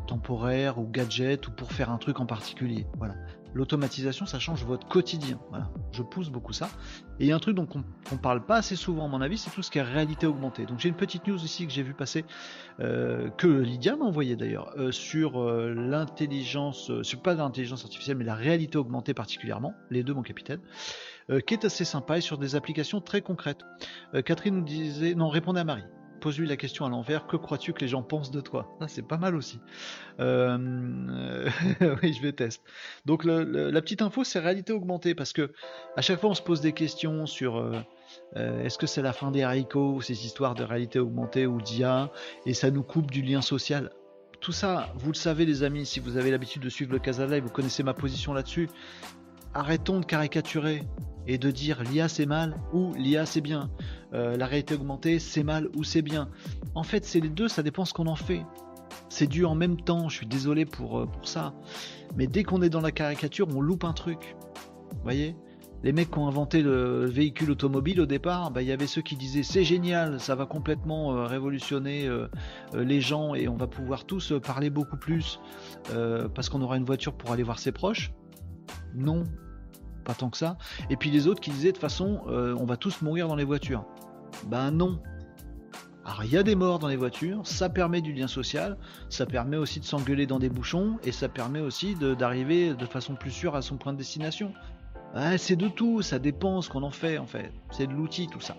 temporaire ou gadget ou pour faire un truc en particulier. Voilà. L'automatisation, ça change votre quotidien. Voilà. Je pousse beaucoup ça. Et il y a un truc dont on, ne parle pas assez souvent, à mon avis, c'est tout ce qui est réalité augmentée. Donc j'ai une petite news ici que j'ai vu passer, euh, que Lydia m'a envoyé d'ailleurs, euh, sur l'intelligence, sur pas l'intelligence artificielle, mais la réalité augmentée particulièrement, les deux mon capitaine, qui est assez sympa et sur des applications très concrètes. Catherine nous disait, non, répondez à Marie pose-lui la question à l'envers, que crois-tu que les gens pensent de toi? C'est pas mal aussi. Euh, oui, je vais tester. Donc la petite info, c'est réalité augmentée, parce que à chaque fois on se pose des questions sur euh, euh, est-ce que c'est la fin des haricots, ces histoires de réalité augmentée ou d'IA, et ça nous coupe du lien social. Tout ça, vous le savez les amis, si vous avez l'habitude de suivre le Casa Live, vous connaissez ma position là-dessus. Arrêtons de caricaturer et de dire l'IA c'est mal ou l'IA c'est bien. Euh, la réalité augmentée, c'est mal ou c'est bien. En fait, c'est les deux, ça dépend ce qu'on en fait. C'est dû en même temps, je suis désolé pour, euh, pour ça. Mais dès qu'on est dans la caricature, on loupe un truc. Vous voyez? Les mecs qui ont inventé le véhicule automobile au départ, bah, il y avait ceux qui disaient c'est génial, ça va complètement euh, révolutionner les gens et on va pouvoir tous parler beaucoup plus parce qu'on aura une voiture pour aller voir ses proches. Non, pas tant que ça. Et puis les autres qui disaient de toute façon on va tous mourir dans les voitures. Ben non. Alors il y a des morts dans les voitures, ça permet du lien social, ça permet aussi de s'engueuler dans des bouchons et ça permet aussi d'arriver de, façon plus sûre à son point de destination. c'est de tout, ça dépend ce qu'on en fait en fait. C'est de l'outil tout ça.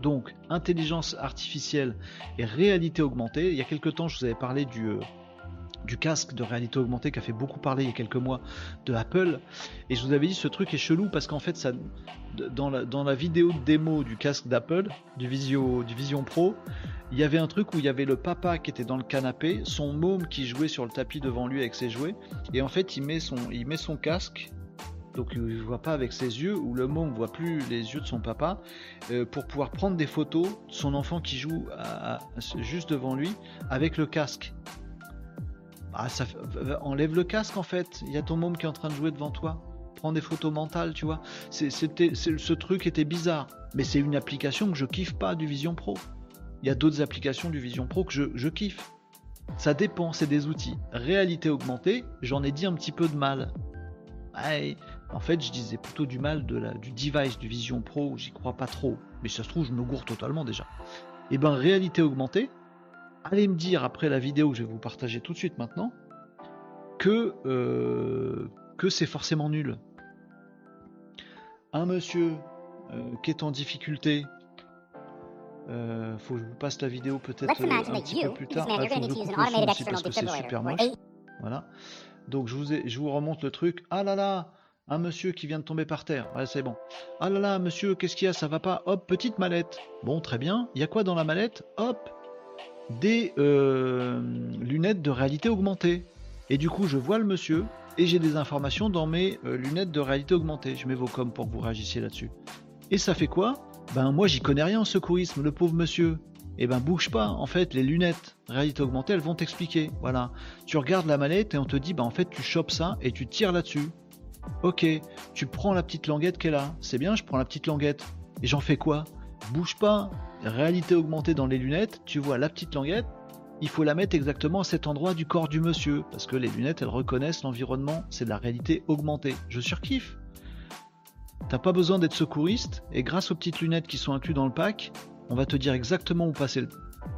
Donc intelligence artificielle et réalité augmentée. Il y a quelques temps je vous avais parlé du, euh, du casque de réalité augmentée qui a fait beaucoup parler il y a quelques mois de Apple. Et je vous avais dit ce truc est chelou parce qu'en fait ça dans la, vidéo de démo du casque d'Apple, du, du Vision Pro, il y avait un truc où il y avait le papa qui était dans le canapé, son môme qui jouait sur le tapis devant lui avec ses jouets, et en fait il met son, il met son casque, donc il ne voit pas avec ses yeux, ou le môme ne voit plus les yeux de son papa, euh, pour pouvoir prendre des photos de son enfant qui joue juste devant lui avec le casque. Ah, ça, enlève le casque en fait, il y a ton môme qui est en train de jouer devant toi. Prends des photos mentales, tu vois. C'était, ce truc était bizarre, mais c'est une application que je kiffe pas du Vision Pro. Il y a d'autres applications du Vision Pro que je, kiffe. Ça dépend, c'est des outils. Réalité augmentée, j'en ai dit un petit peu de mal. en fait, je disais plutôt du mal du device du Vision Pro, j'y crois pas trop. Mais ça se trouve, je me gourre totalement déjà. Et eh ben, réalité augmentée, allez me dire après la vidéo que je vais vous partager tout de suite maintenant, que, euh, que c'est forcément nul. Un monsieur euh, qui est en difficulté, euh, faut que je vous passe la vidéo peut-être un petit peu plus tard. Ah, faut que je coupe le son aussi parce que c'est super moche. Voilà. Donc je vous, ai, je vous remonte le truc. Ah là là, un monsieur qui vient de tomber par terre. Ouais, c'est bon. Ah là là, monsieur, qu'est-ce qu'il y a? Ça va pas Hop, petite mallette. Bon, très bien. Il y a quoi dans la mallette? Hop, des lunettes de réalité augmentée. Et du coup, je vois le monsieur et j'ai des informations dans mes euh, lunettes de réalité augmentée. Je mets vos coms pour que vous réagissiez là-dessus. Et ça fait quoi? Ben moi, j'y connais rien en secourisme, le pauvre monsieur. Et eh ben bouge pas, en fait, les lunettes réalité augmentée, elles vont t'expliquer. Voilà. Tu regardes la mallette et on te dit, ben en fait, tu chopes ça et tu tires là-dessus. Ok, tu prends la petite languette qu'elle a. C'est bien, je prends la petite languette. Et j'en fais quoi? Bouge pas. Réalité augmentée dans les lunettes, tu vois la petite languette, il faut la mettre exactement à cet endroit du corps du monsieur, parce que les lunettes, elles reconnaissent l'environnement, c'est de la réalité augmentée. Je surkiffe. T'as pas besoin d'être secouriste, et grâce aux petites lunettes qui sont incluses dans le pack, on va te dire exactement où passer le,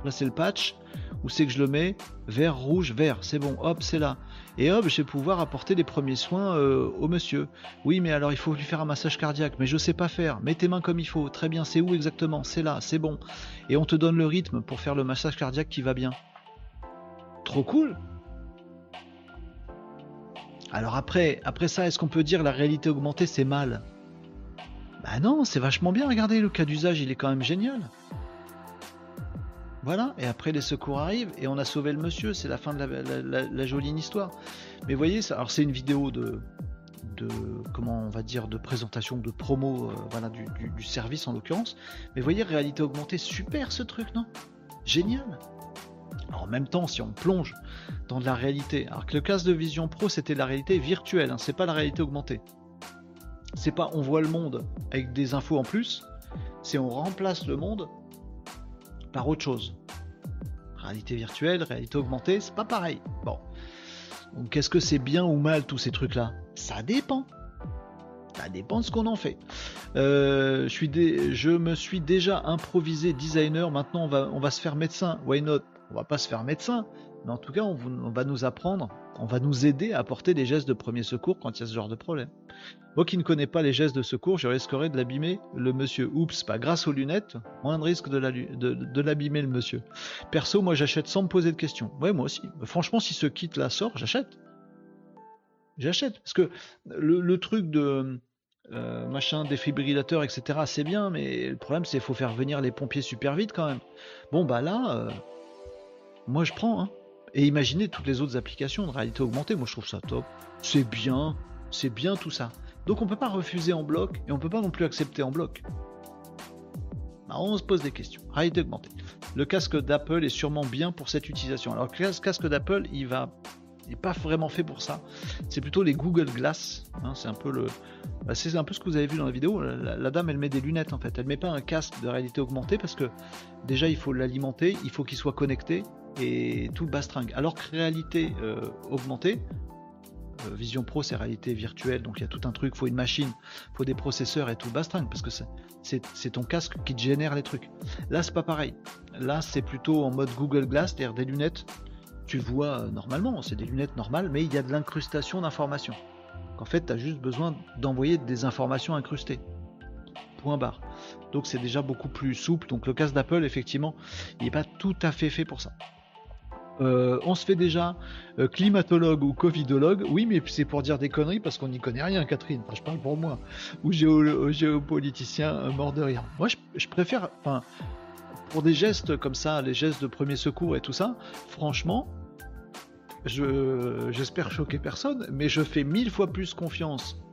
placer le patch, où c'est que je le mets, vert, rouge, vert, c'est bon, hop, c'est là. Et hop, je vais pouvoir apporter les premiers soins euh, au monsieur. Oui, mais alors il faut lui faire un massage cardiaque, mais je sais pas faire. Mets tes mains comme il faut. Très bien, c'est où exactement? C'est là, c'est bon. Et on te donne le rythme pour faire le massage cardiaque qui va bien. Trop cool. Alors après, après ça, est-ce qu'on peut dire la réalité augmentée c'est mal? Bah non, c'est vachement bien. Regardez, le cas d'usage, il est quand même génial. Voilà, et après les secours arrivent et on a sauvé le monsieur, c'est la fin de la, jolie histoire. Mais voyez, ça, alors c'est une vidéo de, comment on va dire, de présentation, de promo, euh, voilà, du, service en l'occurrence. Mais voyez, réalité augmentée, super ce truc, non? Génial en même temps, si on plonge dans de la réalité, alors que le casque de Vision Pro c'était la réalité virtuelle, hein, c'est pas la réalité augmentée. C'est pas on voit le monde avec des infos en plus, c'est on remplace le monde par autre chose. Réalité virtuelle, réalité augmentée, c'est pas pareil. Bon. Donc quest ce que c'est bien ou mal tous ces trucs-là? Ça dépend. Ça dépend de ce qu'on en fait. Euh, je, suis je me suis déjà improvisé designer, maintenant on va, on va se faire médecin. Why not? On va pas se faire médecin, mais en tout cas, on, va nous apprendre, on va nous aider à apporter des gestes de premier secours quand il y a ce genre de problème. Moi qui ne connais pas les gestes de secours, je risquerais de l'abîmer le monsieur. Oups, pas grâce aux lunettes, moins de risque de l'abîmer le monsieur. Perso, moi j'achète sans me poser de questions. Ouais, moi aussi. Franchement, si ce kit là sort, j'achète. J'achète. Parce que le, truc de euh, machin, défibrillateur, etc., c'est bien, mais le problème c'est qu'il faut faire venir les pompiers super vite quand même. Bon, bah là. Euh, moi je prends. Hein. Et imaginez toutes les autres applications de réalité augmentée, moi je trouve ça top. C'est bien, c'est bien tout ça. Donc on peut pas refuser en bloc et on peut pas non plus accepter en bloc. On se pose des questions. Réalité augmentée. Le casque d'Apple est sûrement bien pour cette utilisation. Alors le casque d'Apple, il va n'est pas vraiment fait pour ça. C'est plutôt les Google Glass. Hein, c'est un peu le, bah, c'est un peu ce que vous avez vu dans la vidéo. La, dame, elle met des lunettes en fait. Elle met pas un casque de réalité augmentée parce que déjà il faut l'alimenter, il faut qu'il soit connecté et tout bastringue. Alors que réalité euh, augmentée, euh, Vision Pro c'est réalité virtuelle, donc il y a tout un truc, faut une machine, faut des processeurs et tout le bastringue parce que c'est ton casque qui te génère les trucs. Là c'est pas pareil. Là c'est plutôt en mode Google Glass, c'est-à-dire des lunettes tu vois euh, normalement, c'est des lunettes normales, mais il y a de l'incrustation d'informations. En fait, tu as juste besoin d'envoyer des informations incrustées. Point barre. Donc c'est déjà beaucoup plus souple. Donc le casque d'Apple, effectivement, il n'est pas tout à fait fait pour ça. Euh, on se fait déjà euh, climatologue ou covidologue. Oui, mais c'est pour dire des conneries parce qu'on n'y connaît rien, Catherine. Enfin, je parle pour moi. Ou géopoliticien mort de rire. Moi, je, je préfère. Enfin, pour des gestes comme ça, les gestes de premier secours et tout ça, franchement, j'espère choquer personne, mais je fais mille fois plus confiance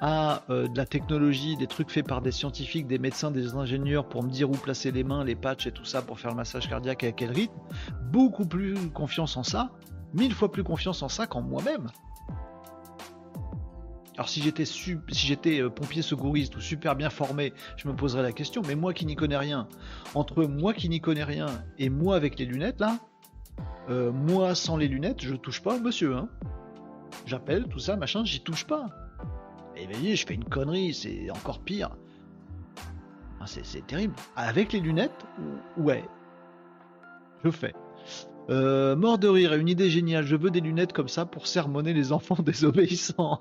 à euh, de la technologie, des trucs faits par des scientifiques, des médecins, des ingénieurs pour me dire où placer les mains, les patchs et tout ça pour faire le massage cardiaque et à quel rythme. Beaucoup plus confiance en ça, mille fois plus confiance en ça qu'en moi-même. Alors si j'étais si j'étais euh, pompier secouriste ou super bien formé, je me poserais la question, mais moi qui n'y connais rien, entre moi qui n'y connais rien et moi avec les lunettes là, euh, moi sans les lunettes, je touche pas monsieur. Hein. J'appelle, tout ça, machin, j'y touche pas. Voyez, je fais une connerie, c'est encore pire. Ah, c'est terrible. Avec les lunettes, ouais, je fais. Euh, mort de rire, une idée géniale. Je veux des lunettes comme ça pour sermonner les enfants désobéissants.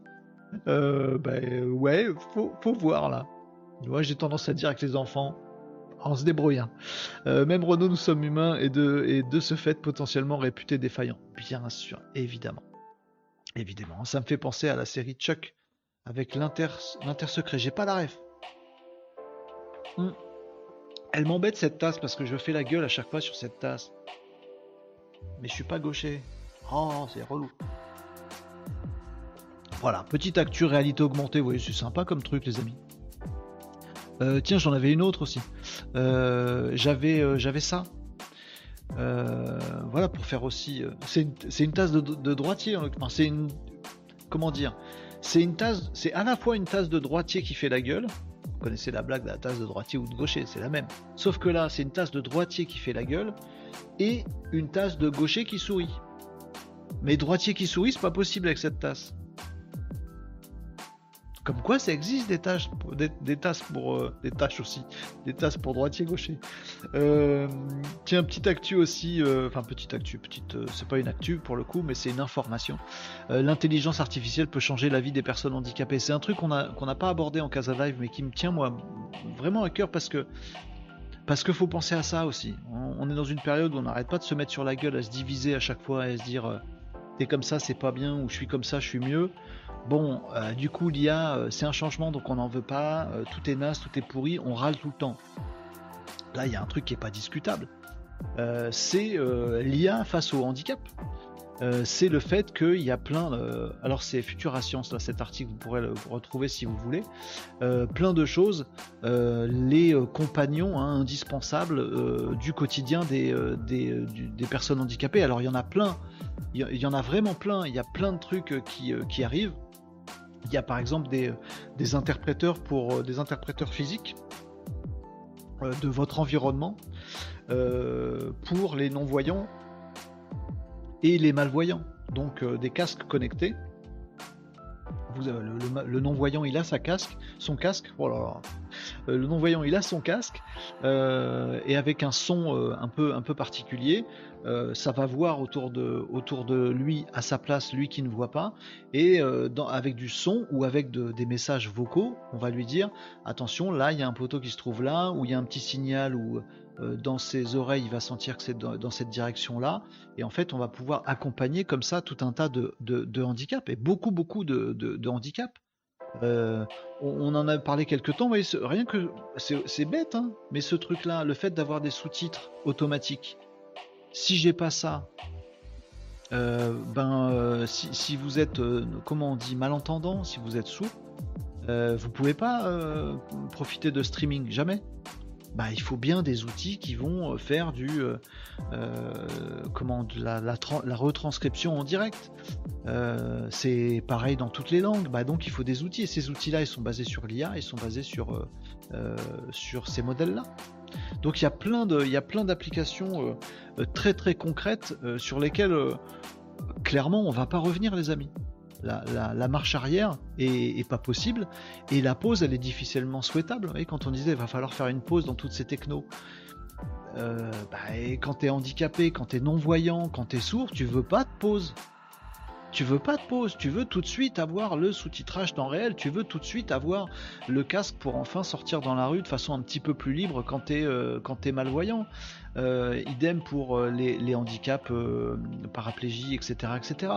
euh, ben ouais, faut, voir là. Moi j'ai tendance à dire avec les enfants, on se débrouille. Hein. Euh, même Renault, nous sommes humains et de, et de ce fait potentiellement réputés défaillants. Bien sûr, évidemment. Évidemment. Ça me fait penser à la série Chuck avec l'intersecret. J'ai pas la ref. Hmm. Elle m'embête cette tasse parce que je fais la gueule à chaque fois sur cette tasse. Mais je suis pas gaucher. Oh, c'est relou. Voilà, petite actu réalité augmentée, vous voyez, c'est sympa comme truc les amis. Euh, tiens, j'en avais une autre aussi. Euh, j'avais, euh, j'avais ça. voilà, pour faire aussi. c'est, une, tasse de, droitier. Enfin, c'est une. Comment dire C'est à la fois une tasse de droitier qui fait la gueule, connaissez la blague de la tasse de droitier ou de gaucher, c'est la même. Sauf que là, c'est une tasse de droitier qui fait la gueule et une tasse de gaucher qui sourit. Mais droitier qui sourit, c'est pas possible avec cette tasse. Comme quoi, ça existe des tâches, des, tasses pour euh, des tâches aussi, des tasses pour droitier gaucher. Euh, tiens, petite actu aussi, euh, enfin petite actu, petite, c'est pas une actu pour le coup, mais c'est une information. L'intelligence artificielle peut changer la vie des personnes handicapées. C'est un truc qu'on n'a pas abordé en Casa Live, mais qui me tient moi vraiment à cœur parce que parce qu'il faut penser à ça aussi. On, est dans une période où on n'arrête pas de se mettre sur la gueule, à se diviser à chaque fois, et à se dire t'es comme ça, c'est pas bien, ou je suis comme ça, je suis mieux. Bon, euh, du coup, l'IA, euh, c'est un changement, donc on n'en veut pas. Euh, tout est naze, tout est pourri, on râle tout le temps. Là, il y a un truc qui n'est pas discutable. c'est l'IA face au handicap. c'est le fait qu'il y a plein. alors, c'est Futura Science, cet article, vous pourrez le retrouver si vous voulez. plein de choses. les compagnons hein, indispensables du quotidien des, personnes handicapées. Alors, il y en a plein. Il y, en a vraiment plein. Il y a plein de trucs qui arrivent. Il y a par exemple des, interpréteurs pour euh, des interpréteurs physiques euh, de votre environnement euh, pour les non-voyants et les malvoyants. Donc des casques connectés. Le, non-voyant il a sa casque, son casque. Oh le non-voyant il a son casque et avec un son un peu un peu particulier. Euh, ça va voir autour de, lui à sa place, lui qui ne voit pas, et euh, avec du son ou avec des messages vocaux, on va lui dire attention, là il y a un poteau qui se trouve là, ou il y a un petit signal où euh, dans ses oreilles il va sentir que c'est dans, cette direction-là, et en fait on va pouvoir accompagner comme ça tout un tas de, handicaps, et beaucoup beaucoup de, de handicaps. on, en a parlé quelques temps, mais rien que c'est bête, hein, mais ce truc-là, le fait d'avoir des sous-titres automatiques, si j'ai pas ça, euh, ben euh, si, vous êtes euh, comment on dit malentendant, si vous êtes sourd, vous pouvez pas profiter de streaming jamais. Bah, il faut bien des outils qui vont faire du comment la, la, retranscription en direct. c'est pareil dans toutes les langues. Bah, donc il faut des outils et ces outils-là ils sont basés sur l'IA, ils sont basés sur sur ces modèles-là. Donc il y a plein de, il y a plein d'applications euh, euh, très très concrètes euh, sur lesquelles clairement on va pas revenir les amis. La, marche arrière est, pas possible. Et la pause elle est difficilement souhaitable. Quand on disait il va falloir faire une pause dans toutes ces technos, bah, quand tu es handicapé, quand tu es non-voyant, quand tu es sourd, tu veux pas de pause. Tu veux pas de pause, tu veux tout de suite avoir le sous-titrage temps réel, tu veux tout de suite avoir le casque pour enfin sortir dans la rue de façon un petit peu plus libre quand euh, quand es malvoyant. Euh, idem pour euh, les, handicaps euh, paraplégie, etc. etc.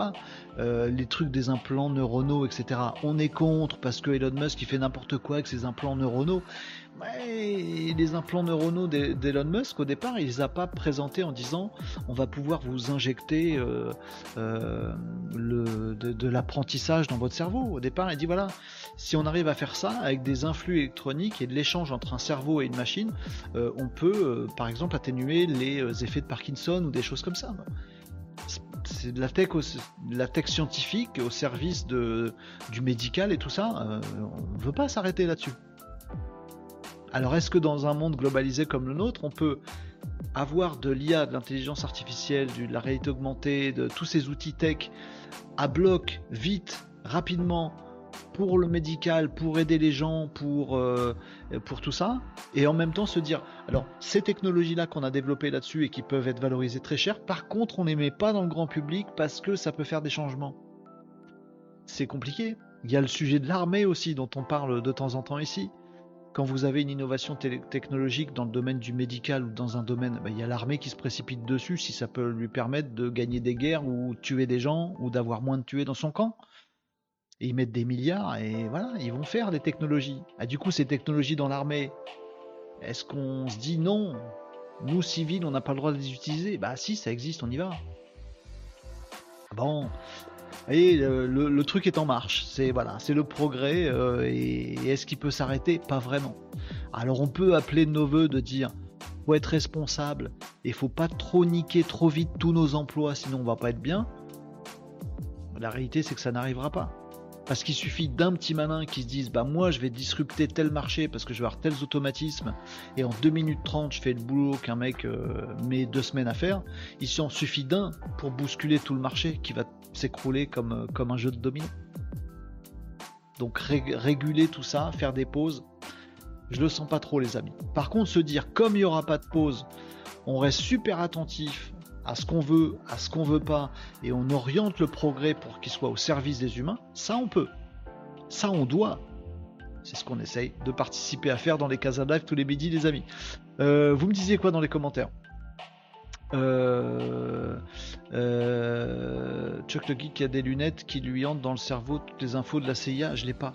les trucs des implants neuronaux, etc. On est contre parce que Elon Musk il fait n'importe quoi avec ses implants neuronaux. Les implants neuronaux d'Elon Musk, au départ, il les a pas présentés en disant on va pouvoir vous injecter le, de, l'apprentissage dans votre cerveau. Au départ, il dit voilà, si on arrive à faire ça avec des influx électroniques et de l'échange entre un cerveau et une machine, on peut, par exemple, atténuer les euh, effets de Parkinson ou des choses comme ça. c'est de la tech, scientifique au service du médical et tout ça. Euh, on ne veut pas s'arrêter là-dessus. Alors est-ce que dans un monde globalisé comme le nôtre, on peut avoir de l'IA, de l'intelligence artificielle, de la réalité augmentée, de tous ces outils tech à bloc, vite, rapidement, pour le médical, pour aider les gens, pour, euh, pour tout ça, et en même temps se dire, alors ces technologies-là qu'on a développées là-dessus et qui peuvent être valorisées très cher, par contre on ne les met pas dans le grand public parce que ça peut faire des changements. C'est compliqué. Il y a le sujet de l'armée aussi dont on parle de temps en temps ici. Quand vous avez une innovation technologique dans le domaine du médical ou dans un domaine, bah, il y a l'armée qui se précipite dessus si ça peut lui permettre de gagner des guerres ou tuer des gens ou d'avoir moins de tués dans son camp. Et ils mettent des milliards et voilà, ils vont faire des technologies. Ah, du coup, ces technologies dans l'armée, est-ce qu'on se dit non? Nous, civils, on n'a pas le droit de les utiliser? Bah si, ça existe, on y va. Bon, et le, truc est en marche. C'est voilà, c'est le progrès. Euh, et, est-ce qu'il peut s'arrêter? Pas vraiment. Alors on peut appeler nos voeux de dire faut être responsable et faut pas trop niquer trop vite tous nos emplois, sinon on va pas être bien. La réalité, c'est que ça n'arrivera pas. Parce qu'il suffit d'un petit malin qui se dise bah moi je vais disrupter tel marché parce que je vais avoir tels automatismes et en 2 minutes 30 je fais le boulot qu'un mec euh, met deux semaines à faire. Il s'en suffit d'un pour bousculer tout le marché qui va s'écrouler comme, euh, un jeu de domino. Donc réguler tout ça, faire des pauses, je le sens pas trop les amis. Par contre se dire comme il n'y aura pas de pause, on reste super attentif à ce qu'on veut, à ce qu'on veut pas, et on oriente le progrès pour qu'il soit au service des humains, ça on peut. Ça on doit. C'est ce qu'on essaye de participer à faire dans les Casa Live tous les midis, les amis. Euh, vous me disiez quoi dans les commentaires? Euh, euh, Chuck le Geek a des lunettes qui lui entrent dans le cerveau toutes les infos de la CIA, je l'ai pas.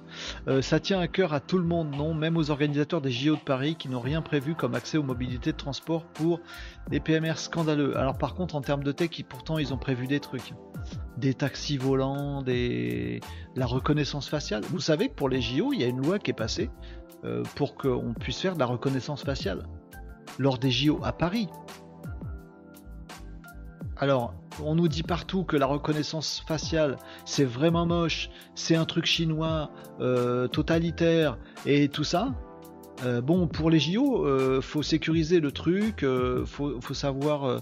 Euh, ça tient à cœur à tout le monde, non Même aux organisateurs des JO de Paris qui n'ont rien prévu comme accès aux mobilités de transport pour des PMR scandaleux. Alors par contre en termes de tech, pourtant ils ont prévu des trucs. Des taxis volants, des... la reconnaissance faciale. Vous savez que pour les JO, il y a une loi qui est passée pour qu'on puisse faire de la reconnaissance faciale. Lors des JO à Paris, alors, on nous dit partout que la reconnaissance faciale, c'est vraiment moche, c'est un truc chinois, euh, totalitaire et tout ça. Euh, bon, pour les JO, euh, faut sécuriser le truc, faut, faut, savoir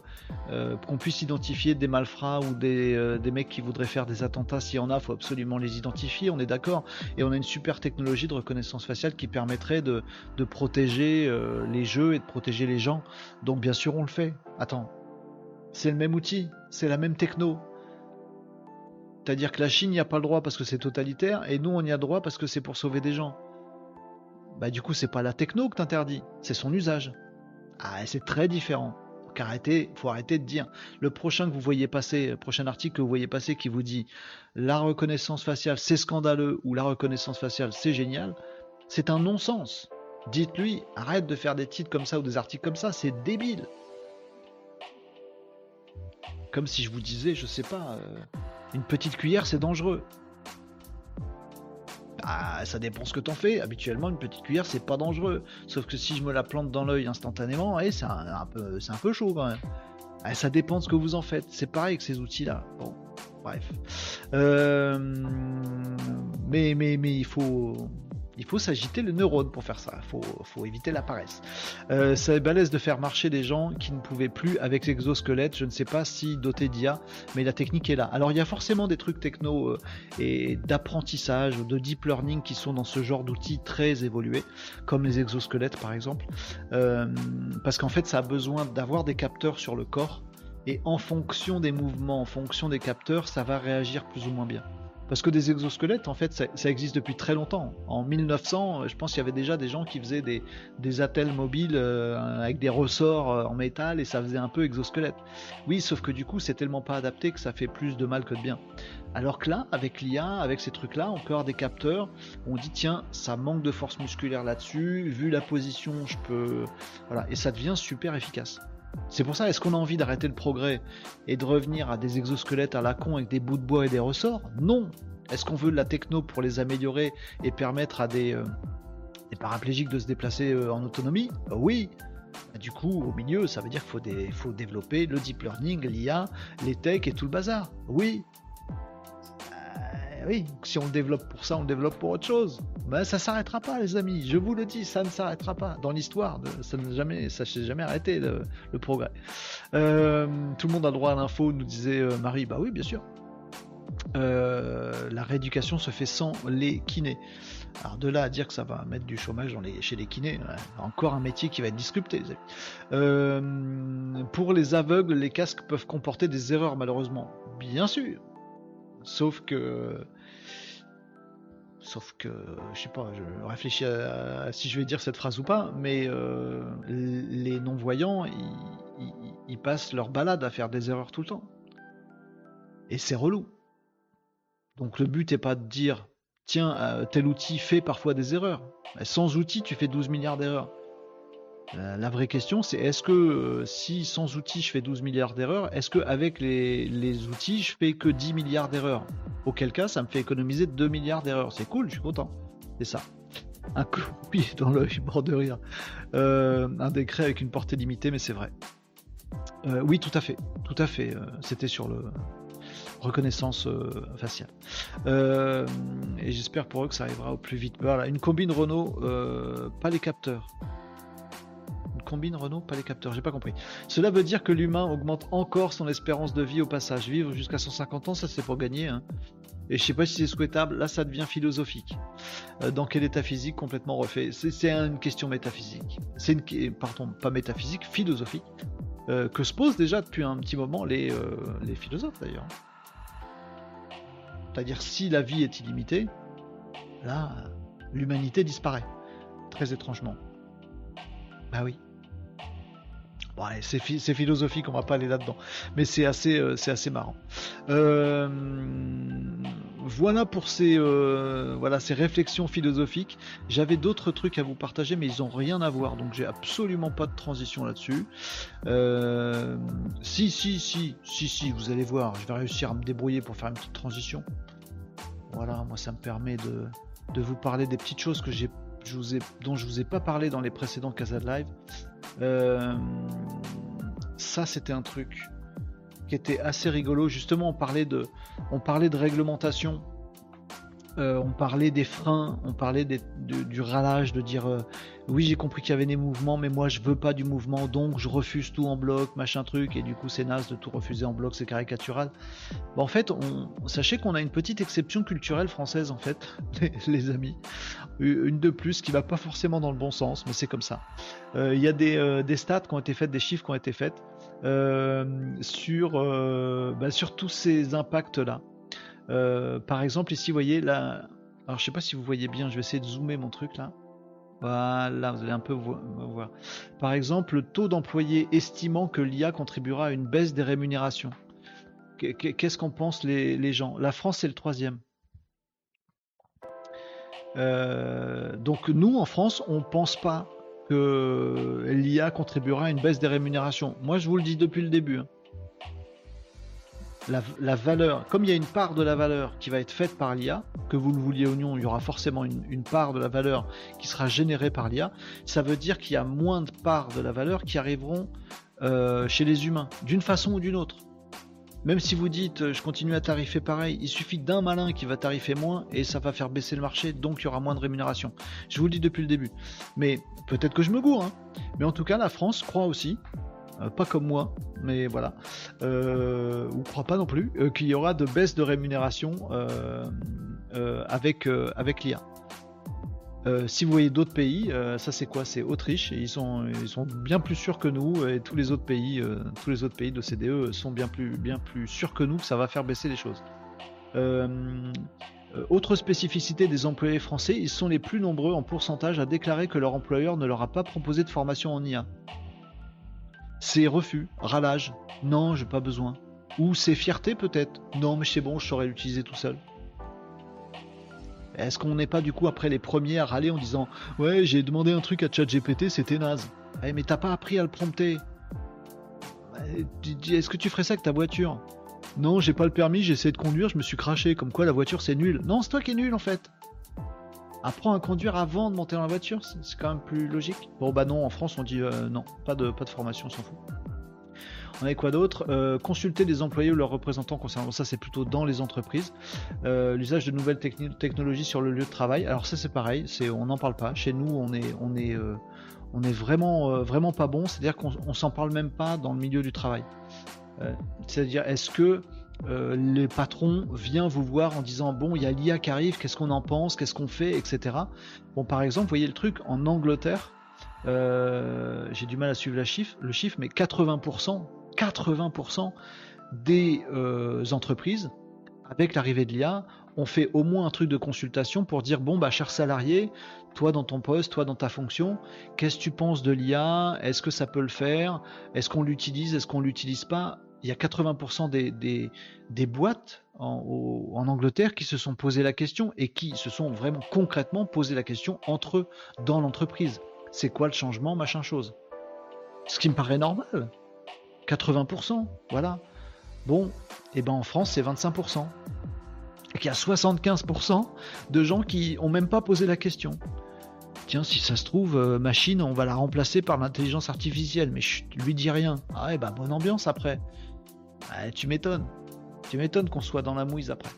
qu'on puisse identifier des malfrats ou des, mecs qui voudraient faire des attentats. S'il y en a, faut absolument les identifier, on est d'accord. Et on a une super technologie de reconnaissance faciale qui permettrait de protéger les jeux et de protéger les gens. Donc bien sûr, on le fait. Attends, c'est le même outil, c'est la même techno. C'est-à-dire que la Chine n'y a pas le droit parce que c'est totalitaire, et nous on y a droit parce que c'est pour sauver des gens. Bah du coup c'est pas la techno que t'interdis, c'est son usage. Ah c'est très différent. Donc arrêtez, faut arrêter de dire. Le prochain que vous voyez passer, le prochain article que vous voyez passer qui vous dit la reconnaissance faciale c'est scandaleux ou la reconnaissance faciale c'est génial, c'est un non-sens. Dites-lui, arrête de faire des titres comme ça ou des articles comme ça, c'est débile. Comme si je vous disais, je sais pas, euh, une petite cuillère c'est dangereux. Bah, ça dépend ce que t'en fais. Habituellement, une petite cuillère c'est pas dangereux. Sauf que si je me la plante dans l'œil instantanément, eh, c'est un, peu, c'est un peu chaud quand même. Ah, ça dépend de ce que vous en faites. C'est pareil avec ces outils-là. Bon, bref. Euh, mais, mais, mais il faut il faut s'agiter le neurone pour faire ça. Il faut, éviter la paresse. Euh, c'est balèze de faire marcher des gens qui ne pouvaient plus avec l'exosquelette. Je ne sais pas si doté d'IA, mais la technique est là. Alors il y a forcément des trucs techno euh, et d'apprentissage, de deep learning qui sont dans ce genre d'outils très évolués, comme les exosquelettes par exemple. Euh, parce qu'en fait, ça a besoin d'avoir des capteurs sur le corps. Et en fonction des mouvements, en fonction des capteurs, ça va réagir plus ou moins bien. Parce que des exosquelettes, en fait, ça, existe depuis très longtemps. En 1900, je pense qu'il y avait déjà des gens qui faisaient des, des mobiles euh, avec des ressorts euh, en métal et ça faisait un peu exosquelette. Oui, sauf que du coup, c'est tellement pas adapté que ça fait plus de mal que de bien. Alors que là, avec l'IA, avec ces trucs-là, encore des capteurs, on dit tiens, ça manque de force musculaire là-dessus, vu la position, je peux. Voilà, et ça devient super efficace. C'est pour ça, est-ce qu'on a envie d'arrêter le progrès et de revenir à des exosquelettes à la con avec des bouts de bois et des ressorts? Non Est-ce qu'on veut de la techno pour les améliorer et permettre à des, euh, paraplégiques de se déplacer euh, en autonomie? Oui Bah, du coup, au milieu, ça veut dire qu'il faut, développer le deep learning, l'IA, les techs et tout le bazar. Oui. Euh, oui, si on le développe pour ça, on le développe pour autre chose. Ben, ça s'arrêtera pas, les amis. Je vous le dis, ça ne s'arrêtera pas. Dans l'histoire, ça ne jamais, ça s'est jamais arrêté le, progrès. Euh, tout le monde a droit à l'info, nous disait euh, Marie. Bah oui, bien sûr. la rééducation se fait sans les kinés. Alors de là à dire que ça va mettre du chômage chez les kinés, encore un métier qui va être disrupté. Euh, pour les aveugles, les casques peuvent comporter des erreurs malheureusement. Bien sûr. Sauf que... Sauf que, je sais pas, je réfléchis à, si je vais dire cette phrase ou pas, mais euh, les non-voyants, ils passent leur balade à faire des erreurs tout le temps. Et c'est relou. Donc le but n'est pas de dire tiens, euh, tel outil fait parfois des erreurs. Sans outil, tu fais 12 milliards d'erreurs. La, vraie question, c'est est-ce que euh, si sans outils je fais 12 milliards d'erreurs, est-ce que avec les, outils je fais que 10 milliards d'erreurs? Auquel cas, ça me fait économiser 2 milliards d'erreurs. C'est cool, je suis content. C'est ça. Un coup dans l'œil, bord de rire. Euh, un décret avec une portée limitée, mais c'est vrai. oui, tout à fait. Tout à fait. C'était sur le, reconnaissance euh, faciale. Euh, et j'espère pour eux que ça arrivera au plus vite. Voilà, une combine Renault, euh, pas les capteurs. Combine Renault, pas les capteurs, j'ai pas compris. Cela veut dire que l'humain augmente encore son espérance de vie au passage. Vivre jusqu'à 150 ans, ça c'est pour gagner. Hein. Et je sais pas si c'est souhaitable, là ça devient philosophique. dans quel état physique complètement refait? C'est une question métaphysique. C'est une pardon, pas métaphysique, philosophique. que se posent déjà depuis un petit moment les, les philosophes d'ailleurs. C'est-à-dire si la vie est illimitée, là, l'humanité disparaît. Très étrangement. Bah oui. C'est, philosophique, on va pas aller là-dedans. Mais c'est assez, euh, marrant. Euh, voilà pour ces, euh, ces réflexions philosophiques. J'avais d'autres trucs à vous partager, mais ils n'ont rien à voir. Donc j'ai absolument pas de transition là-dessus. si, si, si, si, si, vous allez voir, je vais réussir à me débrouiller pour faire une petite transition. Voilà, moi ça me permet de, vous parler des petites choses que j'ai, je vous ai, dont je vous ai pas parlé dans les précédents Casa Live. Euh, ça c'était un truc qui était assez rigolo. Justement, on parlait de, on parlait de réglementation euh, on parlait des freins, on parlait du ralage, de dire euh, oui j'ai compris qu'il y avait des mouvements, mais moi je veux pas du mouvement, donc je refuse tout en bloc, machin truc, et du coup c'est naze de tout refuser en bloc, c'est caricatural. en fait, on, sachez qu'on a une petite exception culturelle française en fait, les, amis, une de plus qui va pas forcément dans le bon sens, mais c'est comme ça. Euh, il y a des, stats qui ont été faites, des chiffres qui ont été faits sur, bah, sur tous ces impacts là. Euh, par exemple, ici, vous voyez, là. Alors, je sais pas si vous voyez bien, je vais essayer de zoomer mon truc là. Voilà, vous allez un peu voir. Par exemple, le taux d'employés estimant que l'IA contribuera à une baisse des rémunérations. Qu'est-ce qu'en pensent les, gens? La France, c'est le troisième. Euh, donc nous, en France, on ne pense pas que l'IA contribuera à une baisse des rémunérations. Moi, je vous le dis depuis le début. Hein la, valeur, comme il y a une part de la valeur qui va être faite par l'IA, que vous le vouliez ou non, il y aura forcément une, part de la valeur qui sera générée par l'IA, ça veut dire qu'il y a moins de parts de la valeur qui arriveront euh, chez les humains, d'une façon ou d'une autre. Même si vous dites euh, je continue à tarifer pareil, il suffit d'un malin qui va tarifer moins et ça va faire baisser le marché, donc il y aura moins de rémunération. Je vous le dis depuis le début. Mais peut-être que je me gourre, hein. mais en tout cas la France croit aussi euh, pas comme moi, mais voilà, euh, ou crois pas non plus, euh, qu'il y aura de baisse de rémunération avec, avec l'IA. si vous voyez d'autres pays, ça c'est quoi? C'est Autriche, et ils sont, ils sont bien plus sûrs que nous, et tous les autres pays, tous les autres pays de CDE sont bien plus, bien plus sûrs que nous que ça va faire baisser les choses. autre spécificité des employés français, ils sont les plus nombreux en pourcentage à déclarer que leur employeur ne leur a pas proposé de formation en IA. C'est refus, ralage, non, j'ai pas besoin. Ou c'est fierté peut-être, non, mais c'est bon, je saurais l'utiliser tout seul. Est-ce qu'on n'est pas du coup après les premiers à râler en disant Ouais, j'ai demandé un truc à ChatGPT, c'était naze. Eh, mais t'as pas appris à le prompter. Eh, est-ce que tu ferais ça avec ta voiture? Non, j'ai pas le permis, j'ai essayé de conduire, je me suis craché. Comme quoi la voiture c'est nul. Non, c'est toi qui es nul en fait. Apprends à conduire avant de monter dans la voiture, c'est quand même plus logique. Bon bah non, en France on dit euh, non, pas de, pas de formation, on s'en fout. On a quoi d'autre? Euh, Consulter les employés ou leurs représentants concernant ça, c'est plutôt dans les entreprises. Euh, l'usage de nouvelles technologies sur le lieu de travail. Alors ça, c'est pareil. On n'en parle pas. Chez nous, on est vraiment, vraiment pas bon. C'est-à-dire qu'on s'en parle même pas dans le milieu du travail. C'est-à-dire, est-ce que les patrons viennent vous voir en disant bon, il y a l'IA qui arrive, qu'est-ce qu'on en pense, qu'est-ce qu'on fait, etc. Bon, par exemple, voyez le truc en Angleterre. j'ai du mal à suivre la chiffre, le chiffre, mais 80% 80% des euh, entreprises, avec l'arrivée de l'IA, ont fait au moins un truc de consultation pour dire bon bah cher salarié, toi dans ton poste, toi dans ta fonction, qu'est-ce que tu penses de l'IA Est-ce que ça peut le faire? Est-ce qu'on l'utilise? Est-ce qu'on l'utilise pas? Il y a 80% des, boîtes en, Angleterre qui se sont posé la question et qui se sont vraiment concrètement posé la question entre eux dans l'entreprise. C'est quoi le changement, machin chose Ce qui me paraît normal. 80%, voilà. Bon, et eh ben en France c'est 25%. Et y a 75% de gens qui ont même pas posé la question. Tiens, si ça se trouve, euh, machine, on va la remplacer par l'intelligence artificielle, mais je lui dis rien. Ah ouais, bah bonne ambiance après. Tu m'étonnes. Tu m'étonnes qu'on soit dans la mouise après.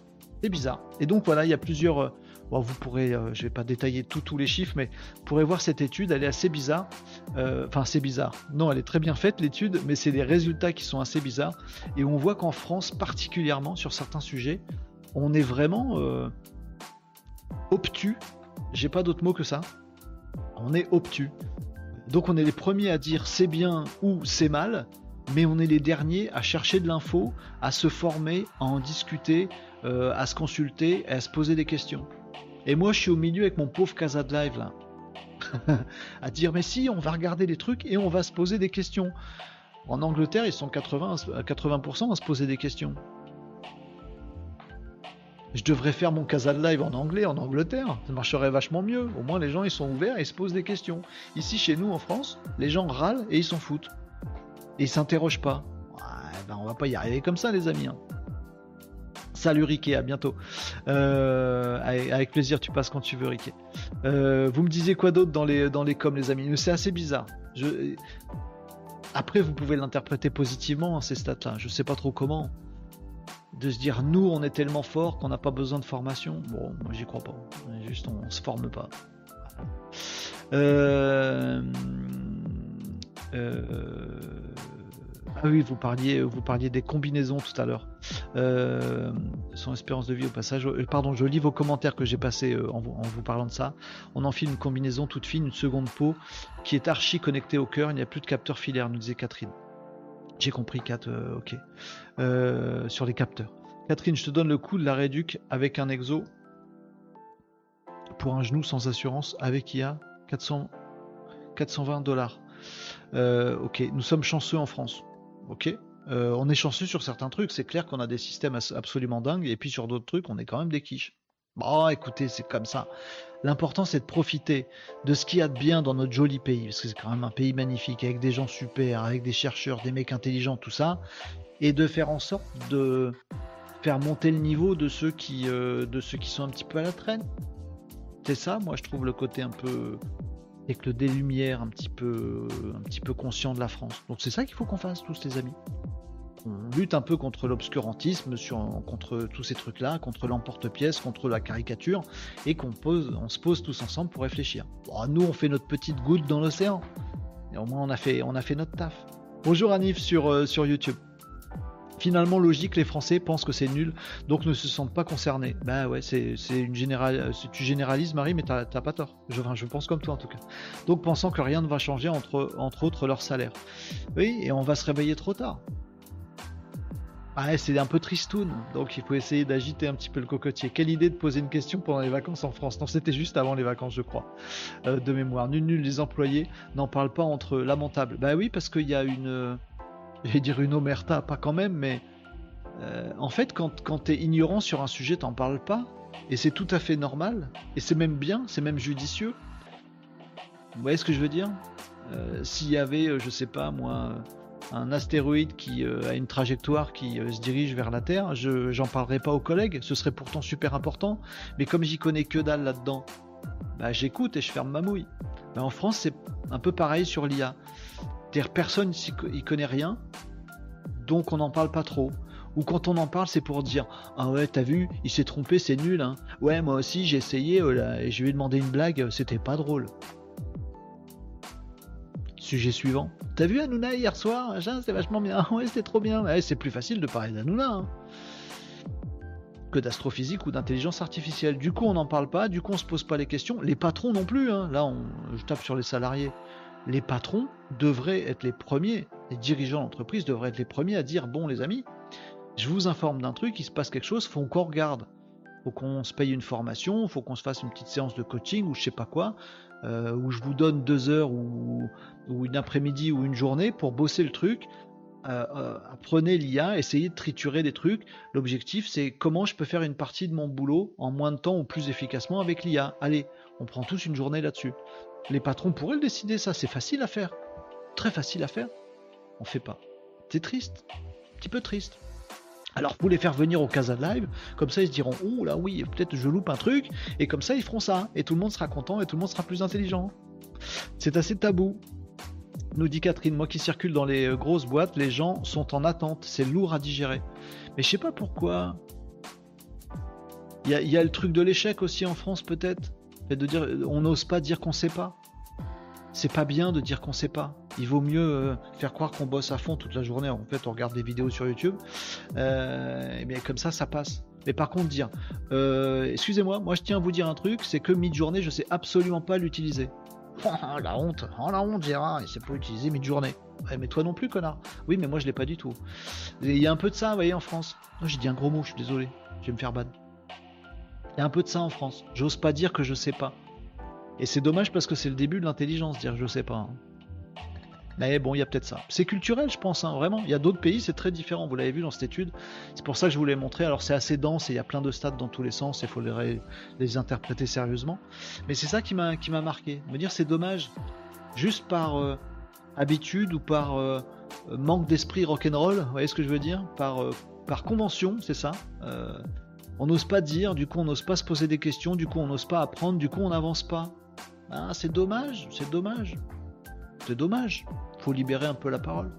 C'est bizarre. Et donc voilà, il y a plusieurs, euh, vous pourrez, euh, je vais pas détailler tous les chiffres, mais vous pourrez voir cette étude, elle est assez bizarre. Euh, enfin, c'est bizarre. Non, elle est très bien faite l'étude, mais c'est des résultats qui sont assez bizarres. Et on voit qu'en France, particulièrement sur certains sujets, on est vraiment euh, obtus. J'ai pas d'autre mot que ça. On est obtus. Donc on est les premiers à dire c'est bien ou c'est mal, mais on est les derniers à chercher de l'info, à se former, à en discuter, à se consulter, à se poser des questions. Et moi, je suis au milieu avec mon pauvre Casa de Live là. à dire, mais si, on va regarder les trucs et on va se poser des questions. En Angleterre, ils sont 80 à 80% à se poser des questions. Je devrais faire mon Casa de Live en anglais en Angleterre. Ça marcherait vachement mieux. Au moins, les gens, ils sont ouverts et ils se posent des questions. Ici, chez nous, en France, les gens râlent et ils s'en foutent. Et ils s'interrogent pas. Ouais, ben, on va pas y arriver comme ça, les amis. Hein. Salut Riquet, à bientôt. Euh, avec, plaisir, tu passes quand tu veux, Riquet. Euh, vous me disiez quoi d'autre dans les, dans les coms, les amis? C'est assez bizarre. Je... Après, vous pouvez l'interpréter positivement, hein, ces stats-là. Je sais pas trop comment. De se dire, nous, on est tellement fort qu'on n'a pas besoin de formation. Bon, moi, j'y crois pas. Juste, on, on se forme pas. Euh... Ah oui, vous parliez, des combinaisons tout à l'heure. Euh, son espérance de vie au passage. Euh, pardon, je lis vos commentaires que j'ai passés euh, en, vous parlant de ça. On enfile une combinaison toute fine, une seconde peau, qui est archi connectée au cœur. Il n'y a plus de capteur filaire, nous disait Catherine. J'ai compris, Kat, ok. sur les capteurs. Catherine, je te donne le coût de la réduc avec un exo pour un genou sans assurance avec IA 400, 420 dollars. ok, nous sommes chanceux en France. Ok. Euh, on est chanceux sur certains trucs, c'est clair qu'on a des systèmes absolument dingues, et puis sur d'autres trucs, on est quand même des quiches. Bon, écoutez, c'est comme ça. L'important, c'est de profiter de ce qu'il y a de bien dans notre joli pays, parce que c'est quand même un pays magnifique, avec des gens super, avec des chercheurs, des mecs intelligents, tout ça, et de faire en sorte de faire monter le niveau de ceux qui, euh, de ceux qui sont un petit peu à la traîne. C'est ça, moi, je trouve le côté un peu le des lumières un petit peu, un petit peu conscient de la France. Donc c'est ça qu'il faut qu'on fasse, tous les amis. On lutte un peu contre l'obscurantisme, contre tous ces trucs-là, contre l'emporte-pièce, contre la caricature, et qu'on pose, on se pose tous ensemble pour réfléchir. nous, on fait notre petite goutte dans l'océan. Et au moins, on a fait, on a fait notre taf. Bonjour Anif sur, euh, sur YouTube finalement logique, les Français pensent que c'est nul, donc ne se sentent pas concernés. Bah ouais, c'est une générale, tu généralises Marie, mais t'as pas tort. Je, pense comme toi en tout cas. Donc pensant que rien ne va changer entre, autres leur salaire. Oui, et on va se réveiller trop tard. Ah, c'est un peu tristoun, donc il faut essayer d'agiter un petit peu le cocotier. Quelle idée de poser une question pendant les vacances en France? Non, c'était juste avant les vacances, je crois, euh, de mémoire. Nul, nul, les employés n'en parlent pas entre lamentable. Bah oui, parce qu'il y a une, je vais dire une omerta, pas quand même, mais euh, en fait, quand, tu es ignorant sur un sujet, t'en parles pas, et c'est tout à fait normal, et c'est même bien, c'est même judicieux. Vous voyez ce que je veux dire? Euh, S'il y avait, euh, je sais pas moi, un astéroïde qui a une trajectoire qui se dirige vers la Terre, je j'en parlerai pas aux collègues, ce serait pourtant super important, mais comme j'y connais que dalle là-dedans, bah, j'écoute et je ferme ma mouille. en France, c'est un peu pareil sur l'IA. Personne n'y connaît rien, donc on n'en parle pas trop. Ou quand on en parle, c'est pour dire Ah ouais, t'as vu, il s'est trompé, c'est nul. Hein. Ouais, moi aussi, j'ai essayé, euh, et je lui ai demandé une blague, c'était pas drôle. Sujet suivant. T'as vu Hanouna hier soir C'était vachement bien. Ouais, c'était trop bien. C'est plus facile de parler d'Hanouna hein, que d'astrophysique ou d'intelligence artificielle. Du coup, on n'en parle pas, du coup, on se pose pas les questions. Les patrons non plus. Hein. Là, je tape sur les salariés. Les patrons devraient être les premiers, les dirigeants d'entreprise devraient être les premiers à dire Bon, les amis, je vous informe d'un truc, il se passe quelque chose, faut qu'on regarde. Faut qu'on se paye une formation, faut qu'on se fasse une petite séance de coaching ou je sais pas quoi, euh, où je vous donne deux heures ou, une après-midi ou une journée pour bosser le truc. Euh, euh, apprenez l'IA, essayez de triturer des trucs. L'objectif, c'est comment je peux faire une partie de mon boulot en moins de temps ou plus efficacement avec l'IA. Allez, on prend tous une journée là-dessus. Les patrons pourraient le décider, ça, c'est facile à faire. Très facile à faire. On fait pas. C'est triste. Un petit peu triste. Alors vous les faire venir au Casa Live, comme ça ils se diront oh là oui peut-être je loupe un truc et comme ça ils feront ça et tout le monde sera content et tout le monde sera plus intelligent. C'est assez tabou. Nous dit Catherine, moi qui circule dans les grosses boîtes, les gens sont en attente, c'est lourd à digérer. Mais je sais pas pourquoi. Il y, a le truc de l'échec aussi en France peut-être, de dire on n'ose pas dire qu'on sait pas c'est pas bien de dire qu'on sait pas. Il vaut mieux euh, faire croire qu'on bosse à fond toute la journée. En fait, on regarde des vidéos sur YouTube. Euh, et bien comme ça, ça passe. Mais par contre, dire, euh, excusez-moi, moi je tiens à vous dire un truc, c'est que mid-journée, je sais absolument pas l'utiliser. Oh, la honte, oh la honte, Gérard, il sait pas utiliser mid-journée. mais toi non plus, connard. Oui, mais moi je l'ai pas du tout. Il y a un peu de ça, vous voyez, en France. J'ai dit un gros mot, je suis désolé. Je vais me faire ban. Il y a un peu de ça en France. J'ose pas dire que je sais pas. Et c'est dommage parce que c'est le début de l'intelligence, dire je sais pas. Hein. Mais bon, il y a peut-être ça. C'est culturel, je pense, hein, vraiment. Il y a d'autres pays, c'est très différent. Vous l'avez vu dans cette étude. C'est pour ça que je voulais montrer. Alors, c'est assez dense et il y a plein de stades dans tous les sens. Il faut les, interpréter sérieusement. Mais c'est ça qui m'a marqué. Me dire, c'est dommage, juste par euh, habitude ou par euh, manque d'esprit rock'n'roll. Vous voyez ce que je veux dire? Euh, par convention, c'est ça. On n'ose pas dire. Du coup, on n'ose pas se poser des questions. Du coup, on n'ose pas apprendre. Du coup, on n'avance pas. Ah, c'est dommage, c'est dommage. C'est dommage. Faut libérer un peu la parole.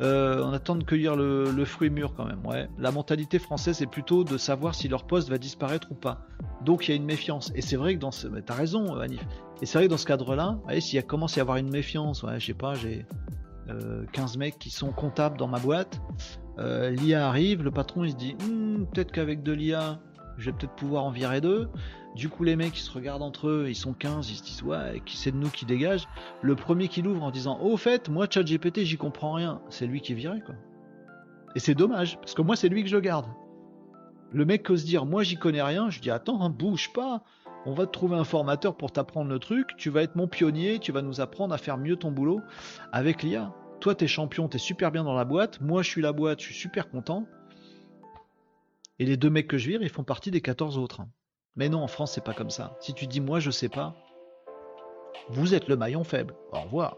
Euh, on attend de cueillir le, fruit mûr quand même. Ouais. La mentalité française est plutôt de savoir si leur poste va disparaître ou pas. Donc il y a une méfiance. Et c'est vrai que dans ce. T'as raison, Anif. Et c'est vrai que dans ce cadre-là, s'il commence à y avoir une méfiance, ouais, je sais pas, j'ai 15 euh, mecs qui sont comptables dans ma boîte. Euh, L'IA arrive, le patron il se dit hmm, peut-être qu'avec de l'IA, je vais peut-être pouvoir en virer deux. Du coup, les mecs, ils se regardent entre eux, ils sont 15, ils se disent, ouais, qui c'est de nous qui dégage Le premier qui l'ouvre en disant, au fait, moi, GPT, j'y comprends rien, c'est lui qui est viré, quoi. Et c'est dommage, parce que moi, c'est lui que je garde. Le mec ose dire, moi, j'y connais rien, je dis, attends, hein, bouge pas, on va te trouver un formateur pour t'apprendre le truc, tu vas être mon pionnier, tu vas nous apprendre à faire mieux ton boulot avec l'IA. Toi, t'es champion, t'es super bien dans la boîte, moi, je suis la boîte, je suis super content. Et les deux mecs que je vire, ils font partie des 14 autres. Mais non, en France, c'est pas comme ça. Si tu dis moi je sais pas, vous êtes le maillon faible. Au revoir.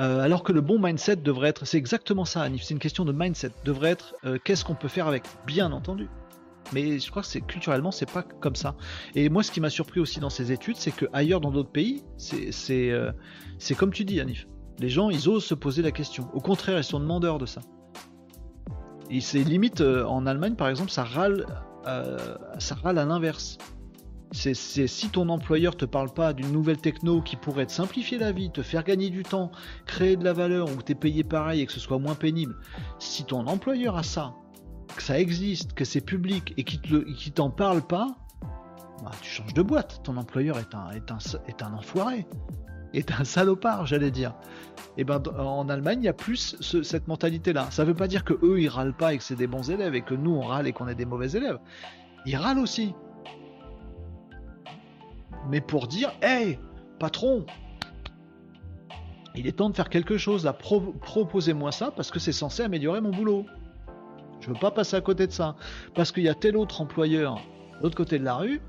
Euh, alors que le bon mindset devrait être, c'est exactement ça, Anif, c'est une question de mindset, devrait être euh, qu'est-ce qu'on peut faire avec, bien entendu. Mais je crois que c'est culturellement, c'est pas comme ça. Et moi, ce qui m'a surpris aussi dans ces études, c'est que ailleurs dans d'autres pays, c'est euh, comme tu dis, Anif. Les gens, ils osent se poser la question. Au contraire, ils sont demandeurs de ça. Et c'est limite en Allemagne, par exemple, ça râle euh, à l'inverse. C'est si ton employeur te parle pas d'une nouvelle techno qui pourrait te simplifier la vie, te faire gagner du temps, créer de la valeur, ou que tu es payé pareil et que ce soit moins pénible, si ton employeur a ça, que ça existe, que c'est public et qu'il t'en parle pas, bah, tu changes de boîte. Ton employeur est un, est est un enfoiré, est un salopard, j'allais dire. Et ben en Allemagne, il y a plus cette mentalité-là. Ça ne veut pas dire que eux ils râlent pas et que c'est des bons élèves et que nous on râle et qu'on est des mauvais élèves. Ils râlent aussi. Mais pour dire, hey, patron, il est temps de faire quelque chose là. Proposez-moi ça parce que c'est censé améliorer mon boulot. Je veux pas passer à côté de ça parce qu'il y a tel autre employeur, de l'autre côté de la rue,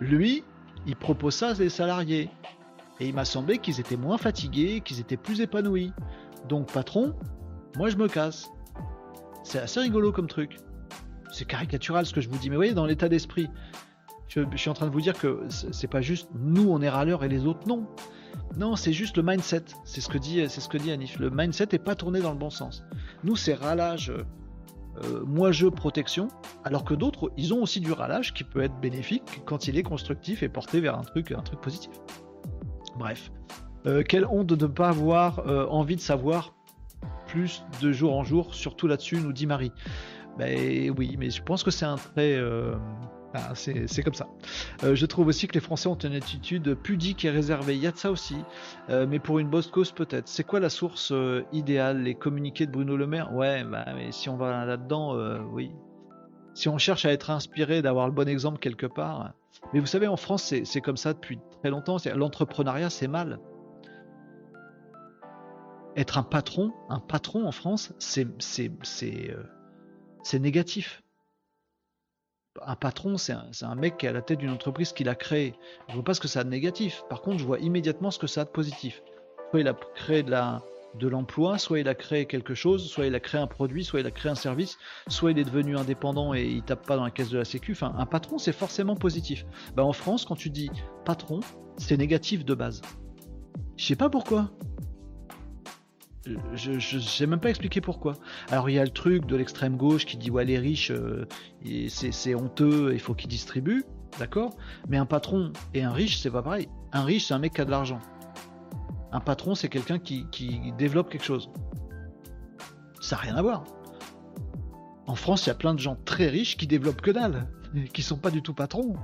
lui, il propose ça à ses salariés. Et il m'a semblé qu'ils étaient moins fatigués, qu'ils étaient plus épanouis. Donc patron, moi je me casse. C'est assez rigolo comme truc. C'est caricatural ce que je vous dis, mais vous voyez, dans l'état d'esprit, Je, suis en train de vous dire que c'est pas juste nous on est râleurs et les autres non. Non, c'est juste le mindset. C'est ce que dit, c'est ce que dit Anif. Le mindset est pas tourné dans le bon sens. Nous, c'est râlage, euh, moi je protection, alors que d'autres, ils ont aussi du râlage qui peut être bénéfique quand il est constructif et porté vers un truc positif. Bref, euh, quelle honte de ne pas avoir euh, envie de savoir plus de jour en jour, surtout là-dessus, nous dit Marie. Ben oui, mais je pense que c'est un trait ah, c'est comme ça. Euh, je trouve aussi que les Français ont une attitude pudique et réservée. Il y a de ça aussi, euh, mais pour une bonne cause peut-être. C'est quoi la source euh, idéale? Les communiqués de Bruno Le Maire? Ouais, bah, mais si on va là-dedans, oui. Si on cherche à être inspiré, d'avoir le bon exemple quelque part. Mais vous savez, en France, c'est comme ça depuis très longtemps. L'entrepreneuriat, c'est mal. Être un patron, un patron en France, c'est négatif un patron, c'est un, mec qui est à la tête d'une entreprise qu'il a créée. Je vois pas ce que ça a de négatif. Par contre, je vois immédiatement ce que ça a de positif. Il a créé de la de l'emploi, soit il a créé quelque chose, soit il a créé un produit, soit il a créé un service, soit il est devenu indépendant et il tape pas dans la caisse de la sécu. Enfin, un patron, c'est forcément positif. Bah, en France, quand tu dis patron, c'est négatif de base. Je sais pas pourquoi je, je, sais même pas expliquer pourquoi. Alors il y a le truc de l'extrême gauche qui dit ouais les riches euh, c'est honteux, il faut qu'ils distribuent, d'accord? Mais un patron et un riche c'est pas pareil. Un riche c'est un mec qui a de l'argent. Un patron c'est quelqu'un qui, développe quelque chose. Ça n'a rien à voir. En France il y a plein de gens très riches qui développent que dalle, qui sont pas du tout patrons.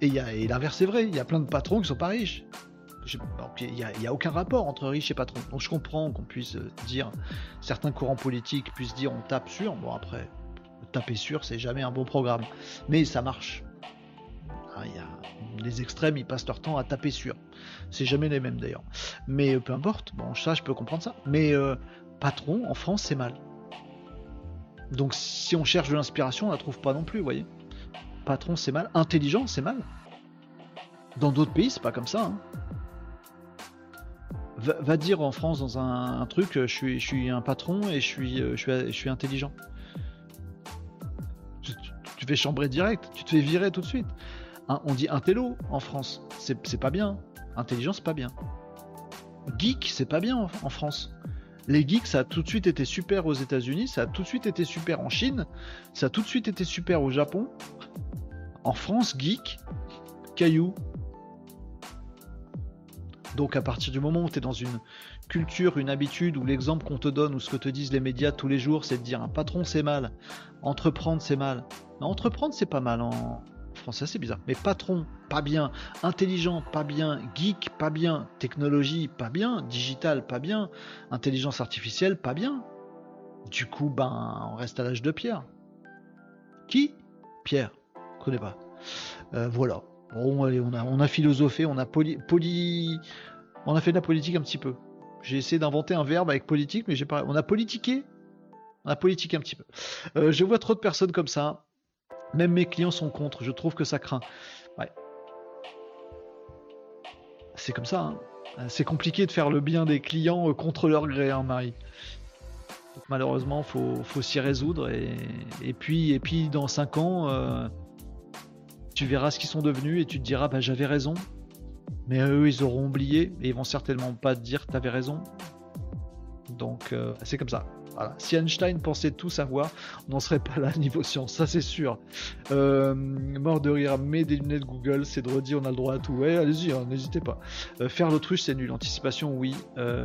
Et, l'inverse est vrai, il y a plein de patrons qui sont pas riches il n'y a, aucun rapport entre riche et patron. Donc je comprends qu'on puisse dire, certains courants politiques puissent dire on tape sur. Bon après, taper sur, c'est jamais un bon programme. Mais ça marche. Les extrêmes, ils passent leur temps à taper sur. C'est jamais les mêmes d'ailleurs. Mais euh, peu importe, bon ça je peux comprendre ça. Mais euh, patron, en France, c'est mal. Donc si on cherche de l'inspiration, on la trouve pas non plus, vous voyez. Patron, c'est mal. Intelligent, c'est mal. Dans d'autres pays, c'est pas comme ça. Hein va, dire en France dans un, truc, je suis, je suis, un patron et je suis, euh, intelligent. Tu, fais chambrer direct, tu te fais virer tout de suite. On dit intello en France, c'est pas bien. Intelligent, c'est pas bien. Geek, c'est pas bien en, France. Les geeks, ça a tout de suite été super aux États-Unis, ça a tout de suite été super en Chine, ça a tout de suite été super au Japon. En France, geek, caillou, donc à partir du moment où tu es dans une culture, une habitude, ou l'exemple qu'on te donne, ou ce que te disent les médias tous les jours, c'est de dire un patron c'est mal, entreprendre c'est mal. Entreprendre c'est pas mal en français, c'est bizarre. Mais patron, pas bien, intelligent, pas bien, geek, pas bien, technologie, pas bien, digital, pas bien, intelligence artificielle, pas bien. Du coup, ben, on reste à l'âge de Pierre. Qui? Pierre. Je connais pas. Euh, voilà. Bon, allez, on a, philosophé, on a poli, on a fait de la politique un petit peu. J'ai essayé d'inventer un verbe avec politique, mais j'ai pas. On a politiqué. On a politiqué un petit peu. Euh, je vois trop de personnes comme ça. Même mes clients sont contre. Je trouve que ça craint. Ouais. C'est comme ça. Hein. C'est compliqué de faire le bien des clients euh, contre leur gré, hein, Marie. malheureusement, faut, faut s'y résoudre. Et, et, puis, et puis, dans 5 ans. Euh, tu verras ce qu'ils sont devenus et tu te diras bah j'avais raison. Mais eux ils auront oublié et ils vont certainement pas te dire t'avais raison. Donc euh, c'est comme ça. Si Einstein pensait tout savoir, on n'en serait pas là niveau science, ça c'est sûr. Euh, mort de rire, mais des lunettes Google, c'est de redire, on a le droit à tout. Allez-y, hein, n'hésitez pas. Euh, faire l'autruche, c'est nul. Anticipation, oui.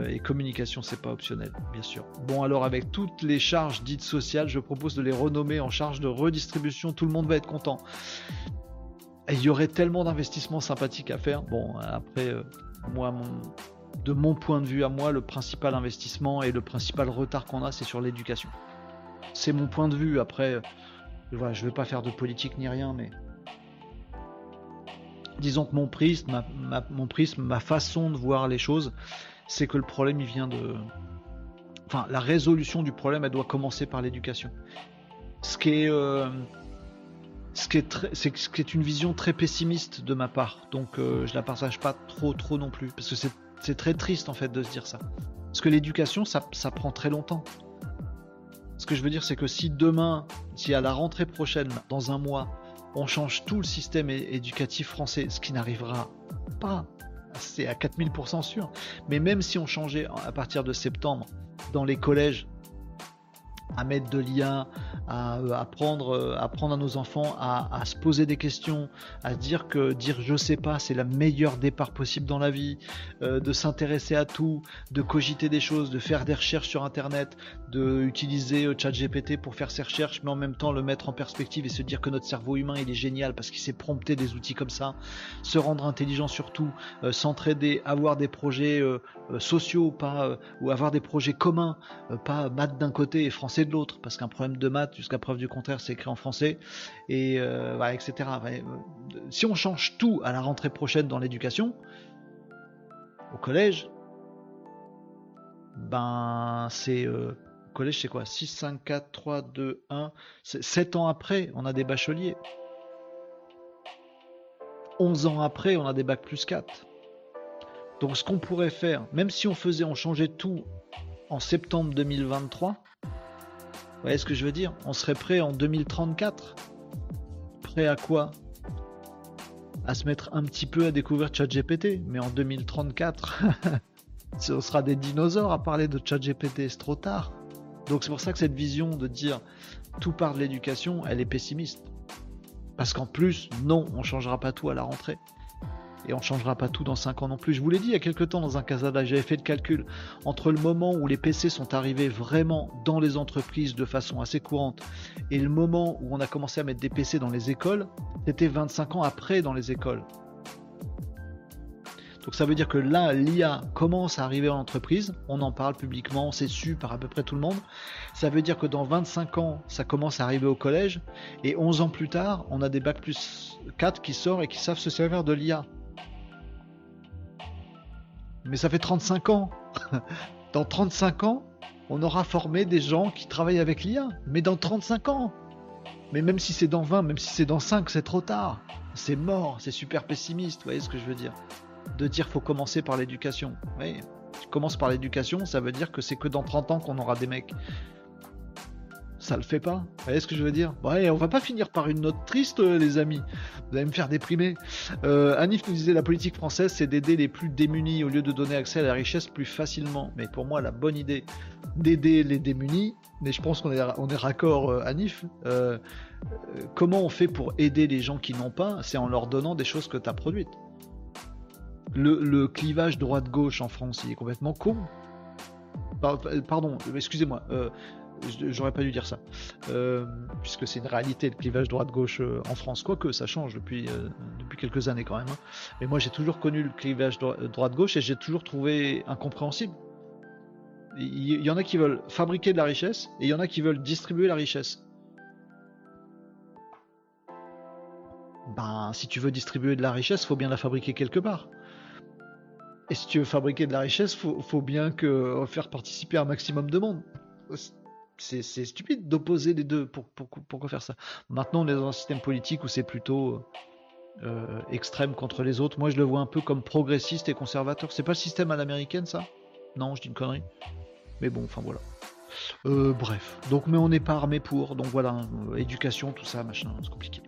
et communication, c'est pas optionnel, bien sûr. Bon, alors avec toutes les charges dites sociales, je propose de les renommer en charge de redistribution. Tout le monde va être content il y aurait tellement d'investissements sympathiques à faire. Bon, après, euh, moi, de mon point de vue à moi, le principal investissement et le principal retard qu'on a, c'est sur l'éducation. C'est mon point de vue. Après, euh, voilà, je ne vais pas faire de politique ni rien, mais disons que mon prisme, ma, façon de voir les choses, c'est que le problème, il vient de. Enfin, la résolution du problème, elle doit commencer par l'éducation. Ce qui est. Euh, ce qui est, est une vision très pessimiste de ma part. Donc euh, je la partage pas trop trop non plus. Parce que c'est, très triste en fait de se dire ça. Parce que l'éducation, ça, ça prend très longtemps. Ce que je veux dire, c'est que si demain, si à la rentrée prochaine, dans un mois, on change tout le système éducatif français, ce qui n'arrivera pas, c'est à 4000% sûr. Mais même si on changeait à partir de septembre dans les collèges, à mettre de l'IA, à euh, apprendre, euh, apprendre à nos enfants à, se poser des questions, à dire que dire je sais pas, c'est la meilleure départ possible dans la vie, euh, de s'intéresser à tout, de cogiter des choses, de faire des recherches sur internet, de utiliser ChatGPT pour faire ses recherches, mais en même temps le mettre en perspective et se dire que notre cerveau humain il est génial parce qu'il sait prompter des outils comme ça, se rendre intelligent surtout, s'entraider, avoir des projets sociaux, pas ou avoir des projets communs, pas maths d'un côté et français de l'autre, parce qu'un problème de maths, jusqu'à preuve du contraire, c'est écrit en français, et euh, etc. Euh, si on change tout à la rentrée prochaine dans l'éducation, au collège, ben c'est euh, collège c'est quoi? 6, 5, 4, 3, 2, 1. 7 ans après, on a des bacheliers. 11 ans après, on a des bacs plus 4. Donc ce qu'on pourrait faire, même si on faisait, on changeait tout en septembre 2023, vous voyez ce que je veux dire? On serait prêt en 2034 Prêt à quoi? À se mettre un petit peu à découvrir ChatGPT, mais en 2034, on sera des dinosaures à parler de ChatGPT, c'est trop tard. Donc c'est pour ça que cette vision de dire tout part de l'éducation, elle est pessimiste. Parce qu'en plus, non, on changera pas tout à la rentrée et on changera pas tout dans 5 ans non plus. Je vous l'ai dit il y a quelques temps dans un casada, j'avais fait le calcul entre le moment où les PC sont arrivés vraiment dans les entreprises de façon assez courante et le moment où on a commencé à mettre des PC dans les écoles, c'était 25 ans après dans les écoles. Donc ça veut dire que là, l'IA commence à arriver en entreprise, on en parle publiquement, c'est su par à peu près tout le monde. Ça veut dire que dans 25 ans, ça commence à arriver au collège, et 11 ans plus tard, on a des bacs plus 4 qui sortent et qui savent se servir de l'IA. Mais ça fait 35 ans. dans 35 ans, on aura formé des gens qui travaillent avec l'IA. Mais dans 35 ans. Mais même si c'est dans 20, même si c'est dans 5, c'est trop tard. C'est mort, c'est super pessimiste, vous voyez ce que je veux dire De dire faut commencer par l'éducation. Oui, tu commences par l'éducation, ça veut dire que c'est que dans 30 ans qu'on aura des mecs ça le fait pas. Vous voyez ce que je veux dire? Ouais, on va pas finir par une note triste, euh, les amis. Vous allez me faire déprimer. Euh, Anif nous disait la politique française, c'est d'aider les plus démunis au lieu de donner accès à la richesse plus facilement. Mais pour moi, la bonne idée d'aider les démunis, mais je pense qu'on est, on raccord, euh, Anif. comment on fait pour aider les gens qui n'ont pas? C'est en leur donnant des choses que tu as produites. Le, le clivage droite-gauche en France, il est complètement con. Pardon, excusez-moi j'aurais pas dû dire ça, euh, puisque c'est une réalité le clivage droite-gauche euh, en France, quoique ça change depuis, euh, depuis quelques années quand même. Hein. Mais moi j'ai toujours connu le clivage droite-gauche et j'ai toujours trouvé incompréhensible. Il y, en a qui veulent fabriquer de la richesse et il y en a qui veulent distribuer la richesse. Ben, si tu veux distribuer de la richesse, faut bien la fabriquer quelque part. Et si tu veux fabriquer de la richesse, faut, faut bien que faire participer un maximum de monde c'est stupide d'opposer les deux. Pour, pourquoi faire ça? Maintenant, on est dans un système politique où c'est plutôt euh, extrême contre les autres. Moi, je le vois un peu comme progressiste et conservateur. C'est pas le système à l'américaine, ça? Non, je dis une connerie. Mais bon, enfin voilà. Euh, bref, donc mais on n'est pas armé pour, donc voilà, euh, éducation, tout ça, machin, c'est compliqué.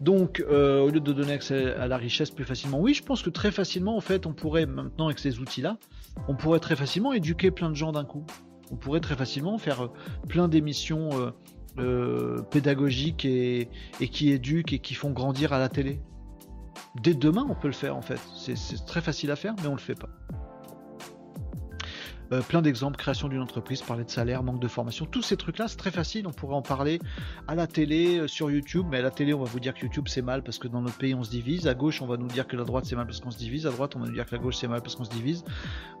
Donc, au lieu de donner accès à la richesse plus facilement, oui, je pense que très facilement, en fait, on pourrait maintenant avec ces outils-là, on pourrait très facilement éduquer plein de gens d'un coup on pourrait très facilement faire euh, plein d'émissions euh, euh, pédagogiques et, qui éduquent et qui font grandir à la télé. Dès demain, on peut le faire en fait. C'est très facile à faire, mais on le fait pas. Euh, plein d'exemples, création d'une entreprise, parler de salaire, manque de formation, tous ces trucs-là, c'est très facile, on pourrait en parler à la télé, euh, sur YouTube, mais à la télé, on va vous dire que YouTube c'est mal parce que dans notre pays on se divise, à gauche on va nous dire que la droite c'est mal parce qu'on se divise, à droite on va nous dire que la gauche c'est mal parce qu'on se divise.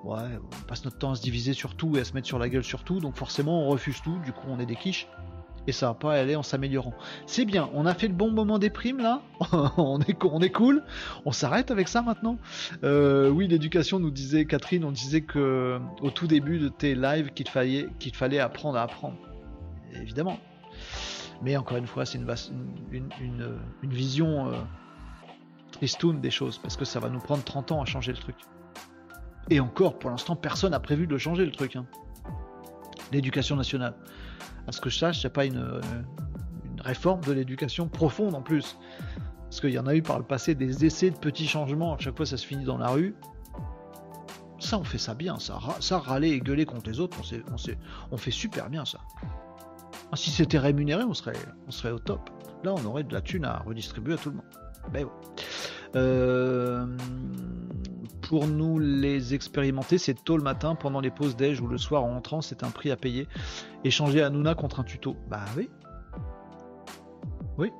Ouais, on passe notre temps à se diviser sur tout et à se mettre sur la gueule sur tout, donc forcément on refuse tout, du coup on est des quiches et ça va pas aller en s'améliorant. C'est bien, on a fait le bon moment des primes là, on, est, cool, on s'arrête avec ça maintenant. Euh, oui, l'éducation nous disait, Catherine, on disait que au tout début de tes lives qu'il fallait, fallait apprendre à apprendre. Évidemment. Mais encore une fois, c'est une, vision euh, tristoun des choses, parce que ça va nous prendre 30 ans à changer le truc. Et encore, pour l'instant, personne n'a prévu de changer le truc. Hein. L'éducation nationale à ce que je sache, il pas une, réforme de l'éducation profonde en plus. Parce qu'il y en a eu par le passé des essais de petits changements, à chaque fois ça se finit dans la rue. Ça, on fait ça bien, ça, ça râler et gueuler contre les autres, on, on, on fait super bien ça. Ah, si c'était rémunéré, on serait, on serait au top. Là, on aurait de la thune à redistribuer à tout le monde. Ben euh, pour nous les expérimenter, c'est tôt le matin, pendant les pauses déj ou le soir en entrant, c'est un prix à payer. Échanger Hanouna contre un tuto. Bah oui. Oui.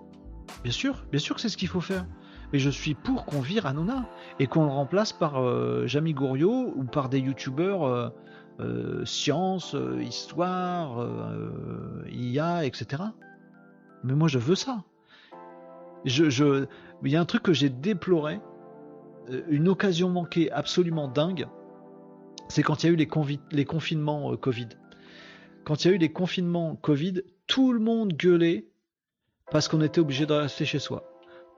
Bien sûr, bien sûr que c'est ce qu'il faut faire. Mais je suis pour qu'on vire Hanouna et qu'on le remplace par euh, Jamie Gouriot ou par des youtubeurs euh, euh, sciences, histoire, IA, etc. Mais moi je veux ça. Je, je... Il y a un truc que j'ai déploré, une occasion manquée absolument dingue, c'est quand il y a eu les, les confinements Covid. Quand il y a eu les confinements Covid, tout le monde gueulait parce qu'on était obligé de rester chez soi.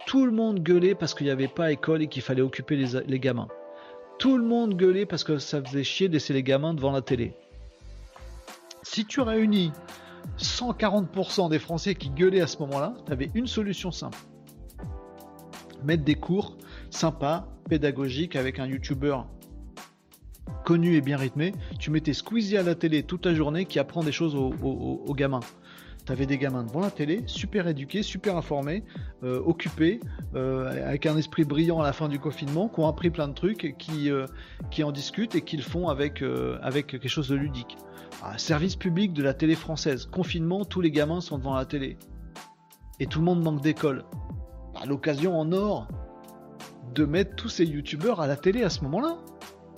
Tout le monde gueulait parce qu'il n'y avait pas école et qu'il fallait occuper les, gamins. Tout le monde gueulait parce que ça faisait chier de laisser les gamins devant la télé. Si tu réunis 140% des Français qui gueulaient à ce moment-là, tu avais une solution simple. Mettre des cours sympas, pédagogiques, avec un YouTuber connu et bien rythmé. Tu mettais Squeezie à la télé toute la journée qui apprend des choses aux gamins. T'avais des gamins devant la télé, super éduqués, super informés, euh, occupés, euh, avec un esprit brillant à la fin du confinement, qui ont appris plein de trucs, qui, euh, qui en discutent et qui le font avec, avec quelque chose de ludique. Ah, service public de la télé française. Confinement, tous les gamins sont devant la télé. Et tout le monde manque d'école. Bah, l'occasion en or de mettre tous ces youtubeurs à la télé à ce moment-là.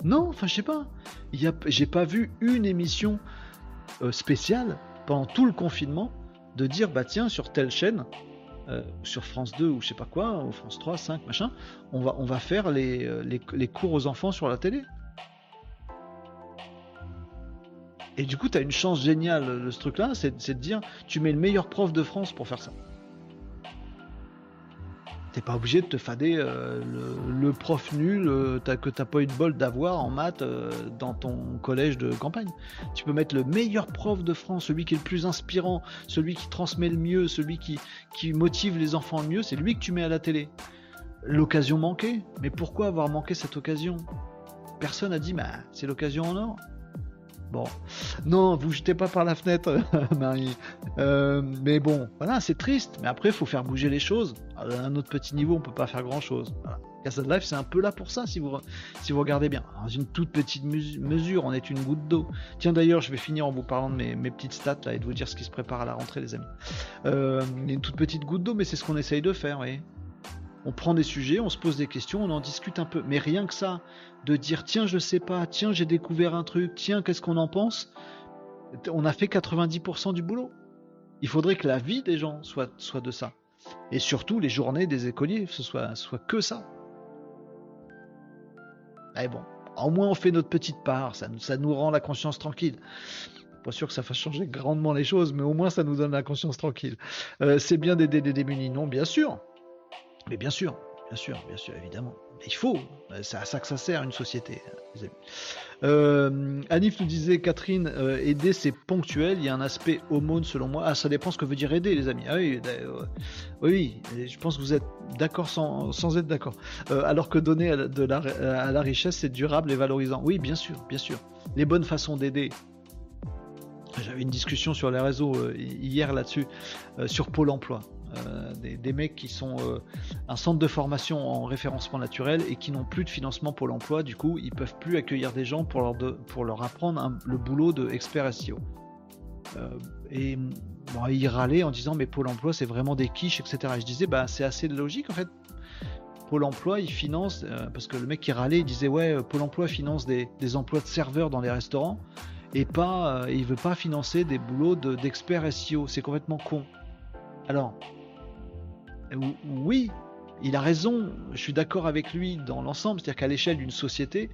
Non, enfin je sais pas. J'ai pas vu une émission spéciale pendant tout le confinement de dire bah tiens sur telle chaîne euh, sur France 2 ou je sais pas quoi ou France 3 5 machin on va faire les, euh, les, cours aux enfants sur la télé et du coup tu as une chance géniale de ce truc là c'est de dire tu mets le meilleur prof de France pour faire ça T'es pas obligé de te fader euh, le, prof nul euh, que t'as pas eu de bol d'avoir en maths euh, dans ton collège de campagne. Tu peux mettre le meilleur prof de France, celui qui est le plus inspirant, celui qui transmet le mieux, celui qui, qui motive les enfants le mieux, c'est lui que tu mets à la télé. L'occasion manquée. Mais pourquoi avoir manqué cette occasion? Personne a dit, bah, c'est l'occasion en or. Bon, non, vous jetez pas par la fenêtre, Marie. Euh, mais bon, voilà, c'est triste. Mais après, il faut faire bouger les choses. À un autre petit niveau, on peut pas faire grand chose. Voilà. Life, c'est un peu là pour ça, si vous, si vous regardez bien. Dans une toute petite mesure, on est une goutte d'eau. Tiens, d'ailleurs, je vais finir en vous parlant de mes, petites stats là et de vous dire ce qui se prépare à la rentrée, les amis. Euh, une toute petite goutte d'eau, mais c'est ce qu'on essaye de faire, oui on prend des sujets, on se pose des questions, on en discute un peu. Mais rien que ça, de dire tiens, je sais pas, tiens, j'ai découvert un truc, tiens, qu'est-ce qu'on en pense On a fait 90% du boulot. Il faudrait que la vie des gens soit, de ça. Et surtout, les journées des écoliers, ce soit, soit que ça. Mais bon, au moins on fait notre petite part, ça, nous rend la conscience tranquille pas sûr que ça fasse changer grandement les choses, mais au moins ça nous donne la conscience tranquille. Euh, c'est bien d'aider des démunis, non Bien sûr, mais bien sûr, bien sûr, bien sûr, évidemment. il faut, c'est à ça que ça sert une société, amis. Euh, Anif nous disait, Catherine, euh, aider c'est ponctuel, il y a un aspect aumône selon moi. Ah, ça dépend ce que veut dire aider, les amis. Ah oui, euh, oui, je pense que vous êtes d'accord sans, sans être d'accord. alors que donner à, de la, à la richesse, c'est durable et valorisant. Oui, bien sûr, bien sûr. Les bonnes façons d'aider. J'avais une discussion sur les réseaux hier là-dessus, sur Pôle emploi. Euh, des, mecs qui sont euh, un centre de formation en référencement naturel et qui n'ont plus de financement pour l'emploi. Du coup, ils peuvent plus accueillir des gens pour leur, pour leur apprendre le boulot de expert SEO. Euh, et bon, ils râlaient en disant mais Pôle Emploi c'est vraiment des quiches, etc. Et je disais bah c'est assez logique en fait. Pôle Emploi il finance parce que le mec qui râlait il disait ouais Pôle Emploi finance des, emplois de serveurs dans les restaurants et pas il veut pas financer des boulots d'experts SEO. C'est complètement con. Alors, oui, il a raison, je suis d'accord avec lui dans l'ensemble, c'est-à-dire qu'à l'échelle d'une société,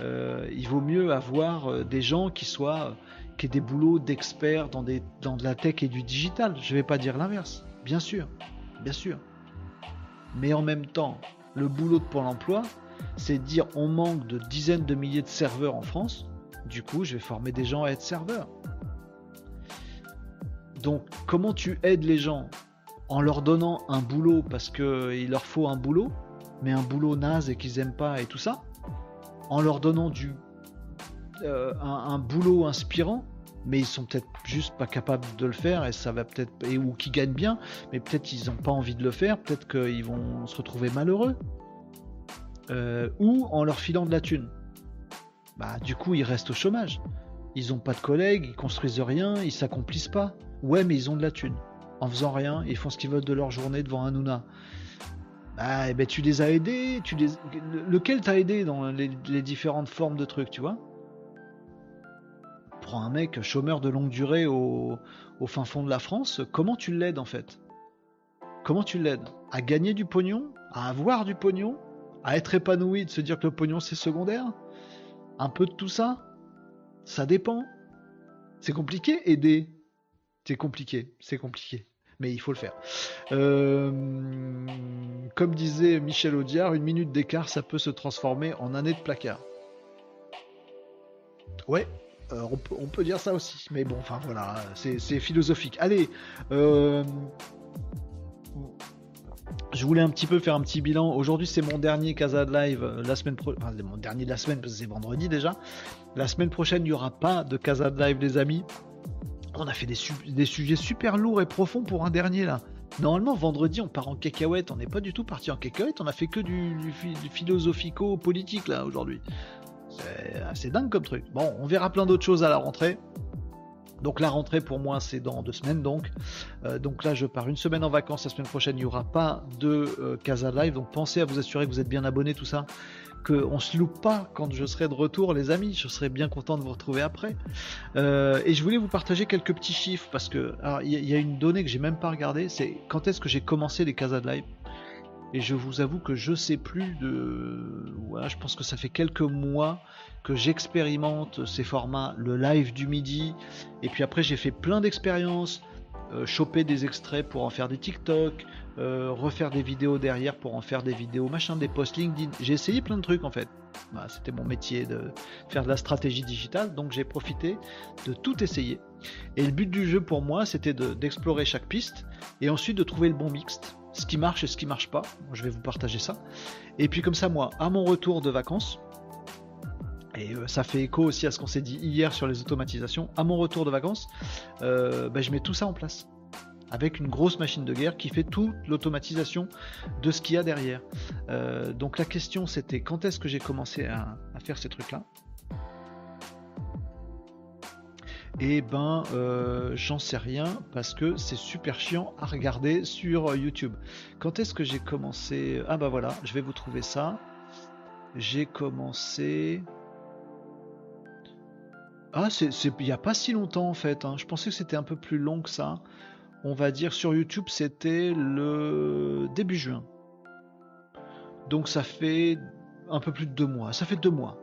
euh, il vaut mieux avoir euh, des gens qui soient qui aient des boulots d'experts dans, dans de la tech et du digital. Je ne vais pas dire l'inverse, bien sûr, bien sûr. Mais en même temps, le boulot de Pôle Emploi, c'est dire on manque de dizaines de milliers de serveurs en France. Du coup, je vais former des gens à être serveurs. Donc, comment tu aides les gens en leur donnant un boulot parce qu'il leur faut un boulot, mais un boulot naze et qu'ils aiment pas et tout ça, en leur donnant du euh, un, boulot inspirant, mais ils sont peut-être juste pas capables de le faire et ça va peut-être ou qui gagnent bien, mais peut-être ils n'ont pas envie de le faire, peut-être qu'ils vont se retrouver malheureux, euh, ou en leur filant de la thune. Bah du coup ils restent au chômage. Ils ont pas de collègues, ils construisent rien, ils s'accomplissent pas. Ouais, mais ils ont de la thune. En faisant rien, ils font ce qu'ils veulent de leur journée devant un Nuna. Ah, ben tu les as aidés, tu les... lequel t'a aidé dans les, différentes formes de trucs, tu vois? Prends un mec chômeur de longue durée au, fin fond de la France, comment tu l'aides en fait? Comment tu l'aides? À gagner du pognon? À avoir du pognon? À être épanoui, de se dire que le pognon c'est secondaire? Un peu de tout ça? Ça dépend. C'est compliqué, aider. C'est compliqué, c'est compliqué mais il faut le faire. Euh, comme disait Michel Audiard, une minute d'écart, ça peut se transformer en année de placard. Ouais, euh, on, peut, dire ça aussi, mais bon, enfin voilà, c'est philosophique. Allez, euh, je voulais un petit peu faire un petit bilan. Aujourd'hui, c'est mon dernier Casa de Live. La semaine prochaine, enfin, mon dernier de la semaine parce que c'est vendredi déjà. La semaine prochaine, il n'y aura pas de Casa de Live, les amis on a fait des, sujets super lourds et profonds pour un dernier là. Normalement, vendredi, on part en cacahuète. On n'est pas du tout parti en cacahuète. On a fait que du, philosophico-politique là aujourd'hui. C'est assez dingue comme truc. Bon, on verra plein d'autres choses à la rentrée. Donc la rentrée pour moi c'est dans deux semaines donc. Euh, donc là je pars une semaine en vacances, la semaine prochaine il n'y aura pas de euh, Casa Live. Donc pensez à vous assurer que vous êtes bien abonné tout ça on se loupe pas quand je serai de retour, les amis. Je serai bien content de vous retrouver après. Euh, et je voulais vous partager quelques petits chiffres parce que il y, a une donnée que j'ai même pas regardée, c'est quand est-ce que j'ai commencé les casas de live. Et je vous avoue que je sais plus de. Voilà, je pense que ça fait quelques mois que j'expérimente ces formats, le live du midi. Et puis après, j'ai fait plein d'expériences. Euh, choper des extraits pour en faire des TikTok, euh, refaire des vidéos derrière pour en faire des vidéos, machin, des posts LinkedIn. J'ai essayé plein de trucs en fait. Bah, c'était mon métier de faire de la stratégie digitale, donc j'ai profité de tout essayer. Et le but du jeu pour moi, c'était d'explorer chaque piste et ensuite de trouver le bon mixte, ce qui marche et ce qui marche pas. Je vais vous partager ça. Et puis comme ça, moi, à mon retour de vacances, et euh, ça fait écho aussi à ce qu'on s'est dit hier sur les automatisations. À mon retour de vacances, euh, bah, je mets tout ça en place. Avec une grosse machine de guerre qui fait toute l'automatisation de ce qu'il y a derrière. Euh, donc la question c'était quand est-ce que j'ai commencé à, faire ces trucs-là? Et eh ben j'en sais rien parce que c'est super chiant à regarder sur YouTube. Quand est-ce que j'ai commencé? Ah bah voilà, je vais vous trouver ça. J'ai commencé. Ah, c'est il n'y a pas si longtemps en fait. Hein. Je pensais que c'était un peu plus long que ça. On va dire sur YouTube, c'était le début juin. Donc ça fait un peu plus de deux mois. Ça fait deux mois.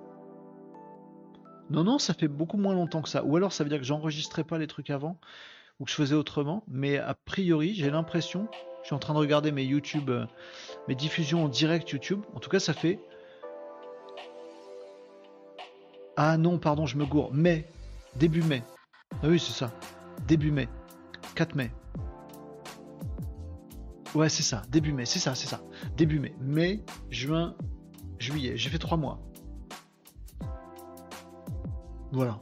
Non, non, ça fait beaucoup moins longtemps que ça. Ou alors ça veut dire que j'enregistrais pas les trucs avant ou que je faisais autrement. Mais a priori, j'ai l'impression, je suis en train de regarder mes YouTube, euh, mes diffusions en direct YouTube. En tout cas, ça fait ah non, pardon, je me gourre. Mai. Début mai. Ah oui, c'est ça. Début mai. 4 mai. Ouais, c'est ça. Début mai. C'est ça, c'est ça. Début mai. Mai, juin, juillet. J'ai fait 3 mois. Voilà.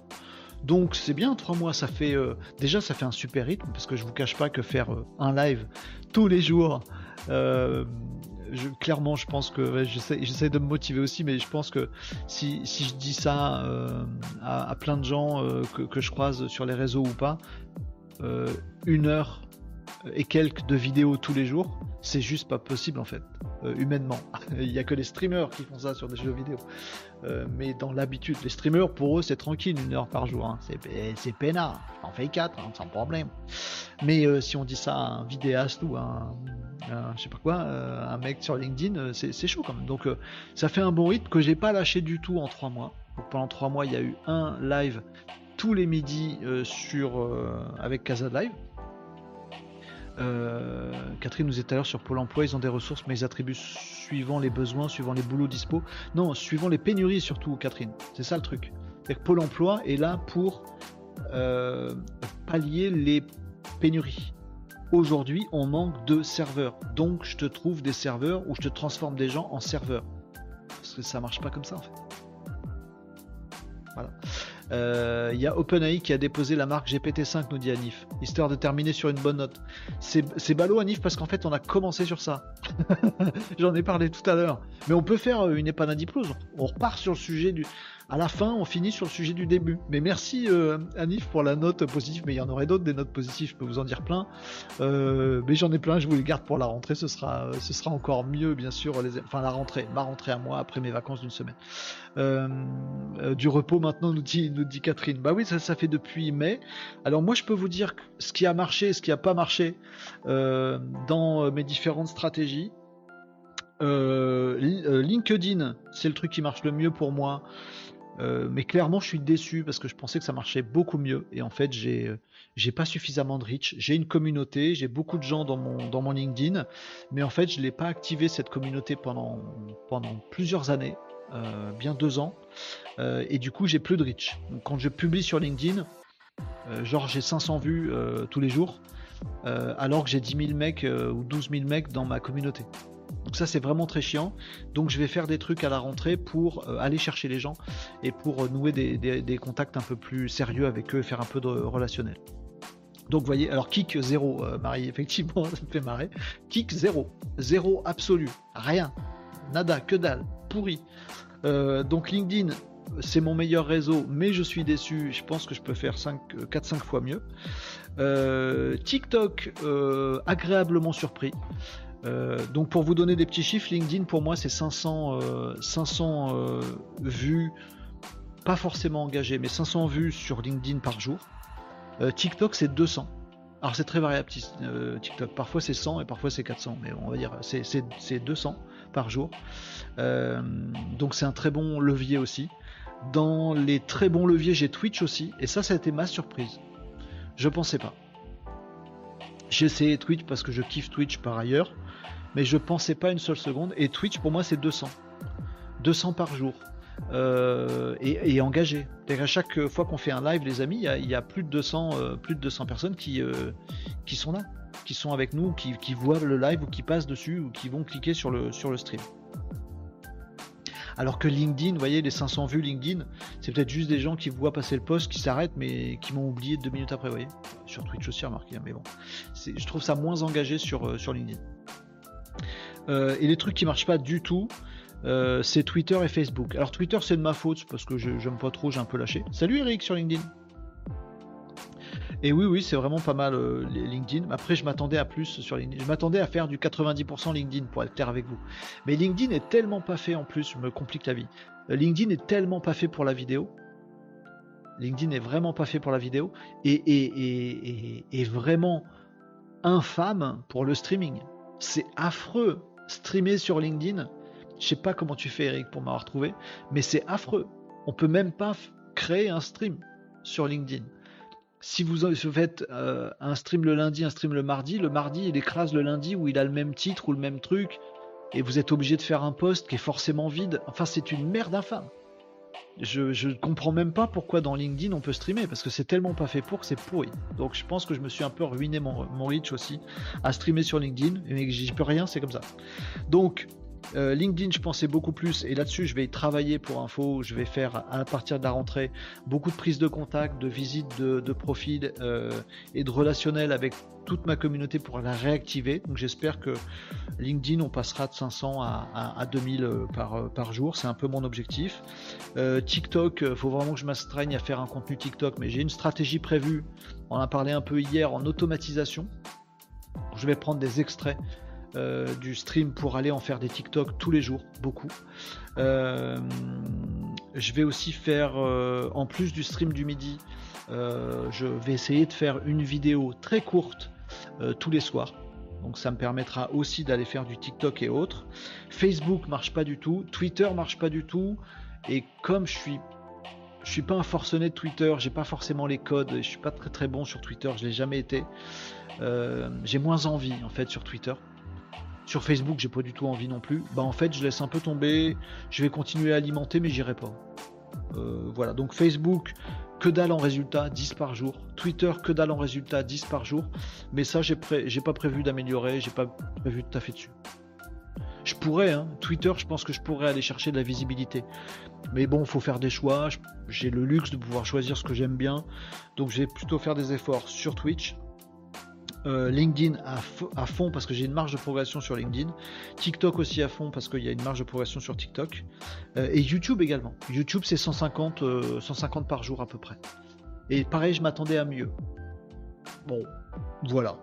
Donc c'est bien, 3 mois, ça fait euh, déjà ça fait un super rythme parce que je vous cache pas que faire euh, un live tous les jours, euh, clairement, je pense que j'essaie de me motiver aussi, mais je pense que si, je dis ça à, plein de gens euh, que, je croise sur les réseaux ou pas, une heure et quelques de vidéos tous les jours, c'est juste pas possible en fait, humainement. Il y a que les streamers qui font ça sur des jeux vidéo. mais dans l'habitude, les streamers, pour eux, c'est tranquille, une heure par jour. Hein. C'est peinard. On fait quatre, hein, sans problème. Mais si on dit ça à un vidéaste ou un, je sais pas quoi, euh, un mec sur LinkedIn, euh, c'est chaud quand même. Donc euh, ça fait un bon rythme que j'ai pas lâché du tout en trois mois. pendant trois mois, il y a eu un live tous les midis sur avec Casa Live. Catherine nous est tout à l'heure sur Pôle emploi, ils ont des ressources, mais ils attribuent suivant les besoins, suivant les boulots dispo. Non, suivant les pénuries surtout, Catherine. C'est ça le truc. Que Pôle emploi est là pour pallier les pénuries. aujourd'hui on manque de serveurs. Donc je te trouve des serveurs ou je te transforme des gens en serveurs. Parce que ça marche pas comme ça en fait. Voilà. Il euh, y a OpenAI qui a déposé la marque GPT-5, nous dit Anif, histoire de terminer sur une bonne note. C'est ballot Anif parce qu'en fait on a commencé sur ça. J'en ai parlé tout à l'heure. Mais on peut faire une épanadiplose. On repart sur le sujet du, à la fin, on finit sur le sujet du début. Mais merci euh, Anif pour la note positive, mais il y en aurait d'autres des notes positives, je peux vous en dire plein. Euh, mais j'en ai plein, je vous les garde pour la rentrée, ce sera, ce sera encore mieux, bien sûr. Enfin, la rentrée, ma rentrée à moi, après mes vacances d'une semaine. Euh, du repos maintenant, nous dit, nous dit Catherine. Bah oui, ça, ça fait depuis mai. Alors moi, je peux vous dire ce qui a marché ce qui n'a pas marché dans mes différentes stratégies. LinkedIn, c'est le truc qui marche le mieux pour moi. Euh, mais clairement, je suis déçu parce que je pensais que ça marchait beaucoup mieux. Et en fait, j'ai euh, pas suffisamment de reach. J'ai une communauté, j'ai beaucoup de gens dans mon, LinkedIn, mais en fait, je l'ai pas activé cette communauté pendant, plusieurs années, euh, bien deux ans. et du coup, j'ai plus de reach. quand je publie sur LinkedIn, genre j'ai 500 vues tous les jours, alors que j'ai 10 000 mecs ou 12 000 mecs dans ma communauté. Donc ça c'est vraiment très chiant. Donc je vais faire des trucs à la rentrée pour euh, aller chercher les gens et pour euh, nouer des, contacts un peu plus sérieux avec eux et faire un peu de relationnel. Donc voyez, alors kick 0, euh, Marie, effectivement, ça me fait marrer. Kick 0, 0 absolu, rien, nada, que dalle, pourri. donc LinkedIn, c'est mon meilleur réseau, mais je suis déçu, je pense que je peux faire 4-5 fois mieux. TikTok, agréablement surpris. Euh, donc pour vous donner des petits chiffres, LinkedIn pour moi c'est 500, 500 euh, euh, vues, pas forcément engagées, mais 500 vues sur LinkedIn par jour. TikTok c'est 200. Alors c'est très variable TikTok, parfois c'est 100 et parfois c'est 400, mais on va dire c'est 200 par jour. donc c'est un très bon levier aussi. Dans les très bons leviers j'ai Twitch aussi, et ça ça a été ma surprise. Je pensais pas. J'ai essayé Twitch parce que je kiffe Twitch par ailleurs mais je pensais pas une seule seconde. Et Twitch pour moi c'est 200. 200 par jour. Euh, et, engagé. À chaque fois qu'on fait un live, les amis, il y, a, plus de 200, euh, plus de 200 personnes qui, euh, qui sont là, qui sont avec nous, qui, voient le live ou qui passent dessus ou qui vont cliquer sur le stream. Alors que LinkedIn, vous voyez, les 500 vues LinkedIn, c'est peut-être juste des gens qui voient passer le post, qui s'arrêtent, mais qui m'ont oublié deux minutes après, vous voyez. Sur Twitch aussi, remarqué, hein, mais bon. Je trouve ça moins engagé sur, sur LinkedIn. Euh, et les trucs qui marchent pas du tout, euh, c'est Twitter et Facebook. Alors Twitter c'est de ma faute parce que j'aime pas trop, j'ai un peu lâché. Salut Eric sur LinkedIn. Et oui, oui, c'est vraiment pas mal euh, LinkedIn. Après, je m'attendais à plus sur LinkedIn. Je m'attendais à faire du 90% LinkedIn pour être clair avec vous. Mais LinkedIn est tellement pas fait en plus, je me complique la vie. LinkedIn est tellement pas fait pour la vidéo. LinkedIn est vraiment pas fait pour la vidéo et, et, et vraiment infâme pour le streaming. C'est affreux streamer sur LinkedIn, je sais pas comment tu fais Eric pour m'avoir trouvé, mais c'est affreux. On peut même pas créer un stream sur LinkedIn. Si vous faites euh, un stream le lundi, un stream le mardi, le mardi il écrase le lundi où il a le même titre ou le même truc, et vous êtes obligé de faire un post qui est forcément vide. Enfin, c'est une merde infâme. Je, ne comprends même pas pourquoi dans LinkedIn on peut streamer parce que c'est tellement pas fait pour que c'est pourri. Donc je pense que je me suis un peu ruiné mon, mon reach aussi à streamer sur LinkedIn, mais j'y peux rien, c'est comme ça. Donc euh, LinkedIn, je pensais beaucoup plus, et là-dessus, je vais y travailler pour info. Je vais faire à partir de la rentrée beaucoup de prises de contact, de visites de, profil euh, et de relationnel avec toute ma communauté pour la réactiver. Donc j'espère que LinkedIn, on passera de 500 à, 2000 euh, par, par jour. C'est un peu mon objectif. TikTok, il faut vraiment que je m'astreigne à faire un contenu TikTok, mais j'ai une stratégie prévue. On en a parlé un peu hier en automatisation. Je vais prendre des extraits euh, du stream pour aller en faire des TikTok tous les jours, beaucoup. Euh, je vais aussi faire, euh, en plus du stream du midi, je vais essayer de faire une vidéo très courte tous les soirs. Donc ça me permettra aussi d'aller faire du TikTok et autres. Facebook marche pas du tout, Twitter marche pas du tout. Et comme je suis je suis pas un forcené de Twitter, j'ai pas forcément les codes, je suis pas très très bon sur Twitter, je l'ai jamais été. j'ai moins envie en fait sur Twitter. Sur Facebook, j'ai pas du tout envie non plus. Bah en fait, je laisse un peu tomber. Je vais continuer à alimenter, mais j'irai pas. Euh, voilà. Donc Facebook, que dalle en résultat, 10 par jour. Twitter, que dalle en résultat, 10 par jour. Mais ça, j'ai pas prévu d'améliorer, j'ai pas prévu de taffer dessus. Je pourrais, hein. Twitter, je pense que je pourrais aller chercher de la visibilité. Mais bon, faut faire des choix. J'ai le luxe de pouvoir choisir ce que j'aime bien. Donc je vais plutôt faire des efforts sur Twitch. Euh, LinkedIn à, fond parce que j'ai une marge de progression sur LinkedIn. TikTok aussi à fond parce qu'il y a une marge de progression sur TikTok. Euh, et YouTube également. YouTube c'est 150, 150 euh, par jour à peu près. Et pareil, je m'attendais à mieux. Bon, voilà.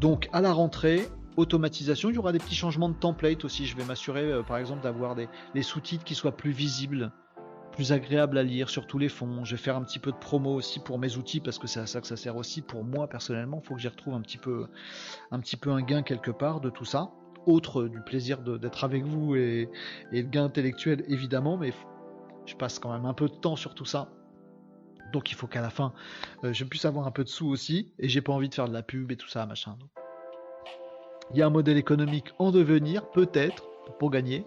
Donc à la rentrée, automatisation. Il y aura des petits changements de template aussi. Je vais m'assurer, par exemple, d'avoir des sous-titres qui soient plus visibles, plus agréables à lire sur tous les fonds. Je vais faire un petit peu de promo aussi pour mes outils parce que c'est à ça que ça sert aussi pour moi personnellement. Il faut que j'y retrouve un petit peu, un petit peu un gain quelque part de tout ça. Autre du plaisir d'être avec vous et, le gain intellectuel évidemment, mais je passe quand même un peu de temps sur tout ça. Donc il faut qu'à la fin, euh, je puisse avoir un peu de sous aussi, et j'ai pas envie de faire de la pub et tout ça, machin. Il y a un modèle économique en devenir, peut-être, pour gagner.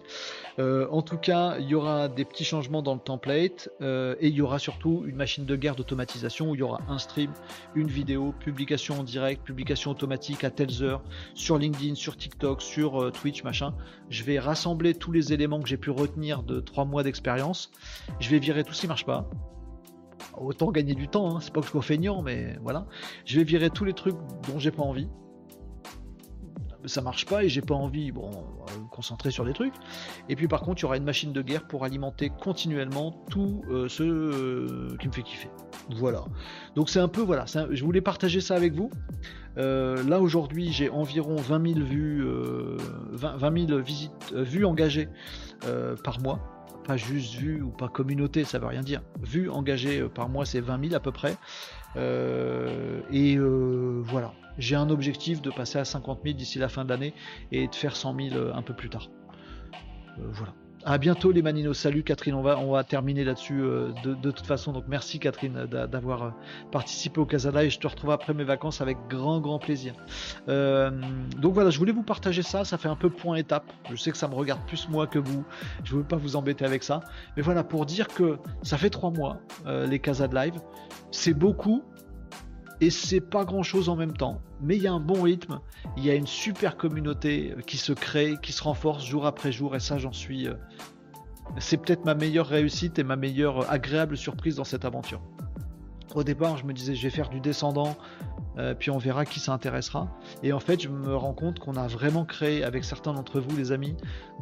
Euh, en tout cas, il y aura des petits changements dans le template euh, et il y aura surtout une machine de guerre d'automatisation où il y aura un stream, une vidéo, publication en direct, publication automatique à telles heures sur LinkedIn, sur TikTok, sur euh, Twitch, machin. Je vais rassembler tous les éléments que j'ai pu retenir de trois mois d'expérience. Je vais virer tout ce qui marche pas. Autant gagner du temps, hein. c'est pas que je sois feignant, mais voilà. Je vais virer tous les trucs dont j'ai pas envie ça marche pas et j'ai pas envie, bon, me concentrer sur des trucs. Et puis par contre, il y aura une machine de guerre pour alimenter continuellement tout euh, ce euh, qui me fait kiffer. Voilà. Donc c'est un peu, voilà, je voulais partager ça avec vous. Euh, là aujourd'hui, j'ai environ 20 000 vues, 20, 000 visites, vues engagées par mois pas juste vues ou pas communauté, ça veut rien dire. Vues engagées par mois, c'est 20 000 à peu près. et voilà j'ai un objectif de passer à 50 000 d'ici la fin de l'année et de faire 100 000 euh, un peu plus tard. Euh, voilà. À bientôt les Maninos. Salut Catherine. On va, on va terminer là-dessus euh, de, toute façon. Donc merci Catherine d'avoir participé au Casada et je te retrouve après mes vacances avec grand grand plaisir. donc voilà, je voulais vous partager ça. Ça fait un peu point étape. Je sais que ça me regarde plus moi que vous. Je ne veux pas vous embêter avec ça. Mais voilà, pour dire que ça fait trois mois les Casades Live. C'est beaucoup, et c'est pas grand chose en même temps. Mais il y a un bon rythme, il y a une super communauté qui se crée, qui se renforce jour après jour, et ça j'en suis. Euh, c'est peut-être ma meilleure réussite et ma meilleure agréable surprise dans cette aventure. Au départ, je me disais je vais faire du descendant, euh, puis on verra qui s'intéressera. Et en fait, je me rends compte qu'on a vraiment créé avec certains d'entre vous, les amis,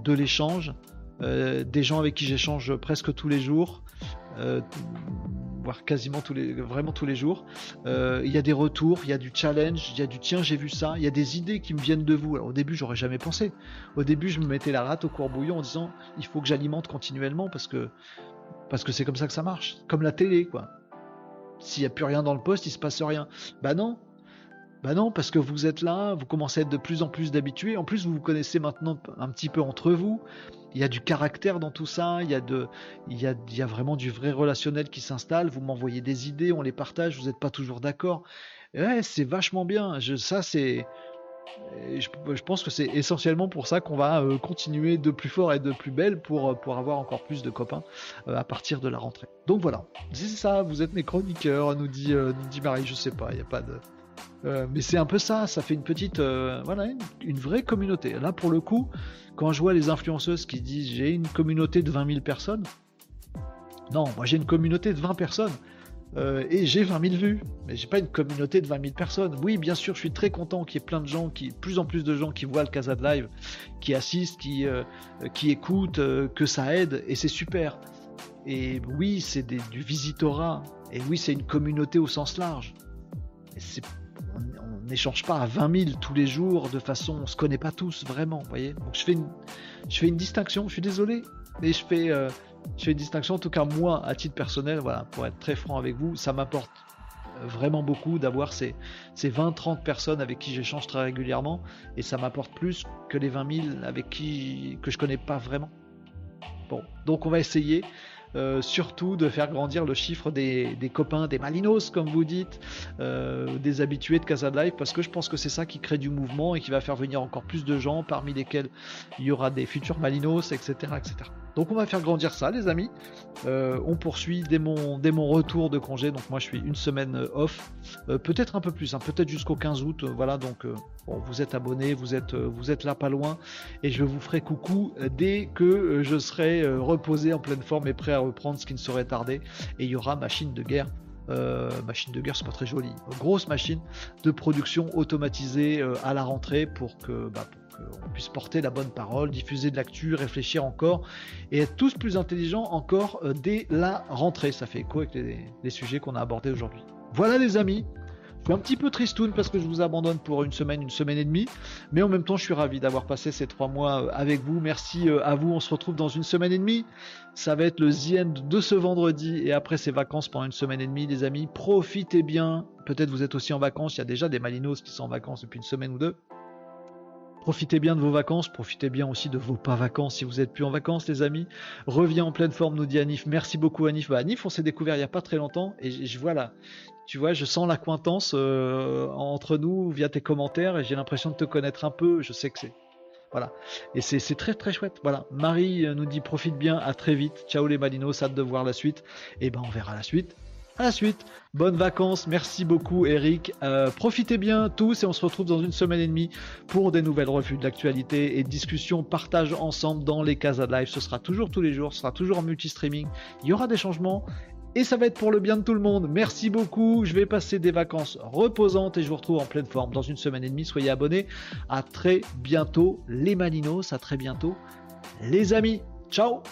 de l'échange, euh, des gens avec qui j'échange presque tous les jours, voire quasiment tous les, vraiment tous les jours. Euh, il y a des retours, il y a du challenge, il y a du tiens, j'ai vu ça, il y a des idées qui me viennent de vous. Au début, j'aurais jamais pensé. Au début, je me mettais la rate au courbouillon en disant il faut que j'alimente continuellement parce que parce que c'est comme ça que ça marche, comme la télé, quoi. S'il n'y a plus rien dans le poste, il se passe rien. Bah non, bah non, parce que vous êtes là, vous commencez à être de plus en plus d'habitués. En plus, vous vous connaissez maintenant un petit peu entre vous. Il y a du caractère dans tout ça. Il y a, de, il y a, il y a vraiment du vrai relationnel qui s'installe. Vous m'envoyez des idées, on les partage. Vous n'êtes pas toujours d'accord. Ouais, c'est vachement bien. Je, ça, c'est. Je, pense que c'est essentiellement pour ça qu'on va euh, continuer de plus fort et de plus belle pour, euh, pour avoir encore plus de copains euh, à partir de la rentrée. Donc voilà, c'est ça, vous êtes mes chroniqueurs, nous dit, nous dit Marie, je sais pas, il n'y a pas de. Euh, mais c'est un peu ça, ça fait une petite, euh, voilà, une, vraie communauté. Là, pour le coup, quand je vois les influenceuses qui disent j'ai une communauté de 20 000 personnes, non, moi j'ai une communauté de 20 personnes euh, et j'ai 20 000 vues, mais j'ai pas une communauté de 20 000 personnes. Oui, bien sûr, je suis très content qu'il y ait plein de gens, qui, plus en plus de gens qui voient le Casa de Live, qui assistent, qui, qui écoutent, que ça aide et c'est super. Et oui, c'est du visitorat, et oui, c'est une communauté au sens large. On n'échange pas à 20 000 tous les jours de façon, on se connaît pas tous vraiment, voyez. Donc je fais une, je fais une distinction. Je suis désolé, mais je fais, euh, je fais une distinction. En tout cas, moi, à titre personnel, voilà, pour être très franc avec vous, ça m'apporte euh, vraiment beaucoup d'avoir ces, ces 20-30 personnes avec qui j'échange très régulièrement, et ça m'apporte plus que les 20 000 avec qui que je connais pas vraiment. Bon, donc on va essayer. Euh, surtout de faire grandir le chiffre des, copains, des Malinos, comme vous dites, euh, des habitués de Casa de Live, parce que je pense que c'est ça qui crée du mouvement et qui va faire venir encore plus de gens, parmi lesquels il y aura des futurs Malinos, etc. etc. Donc on va faire grandir ça, les amis. Euh, on poursuit dès mon, retour de congé. Donc moi je suis une semaine off, peut-être un peu plus, hein, peut-être jusqu'au 15 août. voilà, donc vous êtes abonné, vous êtes, vous êtes là pas loin, et je vous ferai coucou dès que je serai reposé en pleine forme et prêt à reprendre, ce qui ne saurait tarder. Et il y aura machine de guerre. machine de guerre, c'est pas très joli. Grosse machine de production automatisée à la rentrée pour que, bah, on puisse porter la bonne parole, diffuser de l'actu, réfléchir encore et être tous plus intelligents encore euh, dès la rentrée. Ça fait écho avec les, sujets qu'on a abordés aujourd'hui? Voilà les amis, je suis un petit peu tristoun parce que je vous abandonne pour une semaine, une semaine et demie, mais en même temps je suis ravi d'avoir passé ces trois mois euh, avec vous. Merci euh, à vous, on se retrouve dans une semaine et demie. Ça va être le The de ce vendredi et après ces vacances pendant une semaine et demie les amis. Profitez bien, peut-être vous êtes aussi en vacances, il y a déjà des Malinos qui sont en vacances depuis une semaine ou deux. Profitez bien de vos vacances, profitez bien aussi de vos pas vacances si vous êtes plus en vacances les amis. Reviens en pleine forme nous dit Anif. Merci beaucoup Anif. Bah, Anif on s'est découvert il n'y a pas très longtemps et je, vois là, tu vois, je sens l'acquaintance euh, entre nous via tes commentaires et j'ai l'impression de te connaître un peu. Je sais que c'est voilà. Et c'est très très chouette. Voilà. Marie euh, nous dit profite bien, à très vite. Ciao les Malinos, hâte de voir la suite. Et ben on verra la suite à la suite. Bonnes vacances, merci beaucoup Eric. Euh, profitez bien tous et on se retrouve dans une semaine et demie pour des nouvelles revues de l'actualité et discussions, partage ensemble dans les Casa Live. Ce sera toujours tous les jours, ce sera toujours en multi-streaming. Il y aura des changements et ça va être pour le bien de tout le monde. Merci beaucoup. Je vais passer des vacances reposantes et je vous retrouve en pleine forme dans une semaine et demie. Soyez abonnés. À très bientôt les Malinos. À très bientôt les amis. Ciao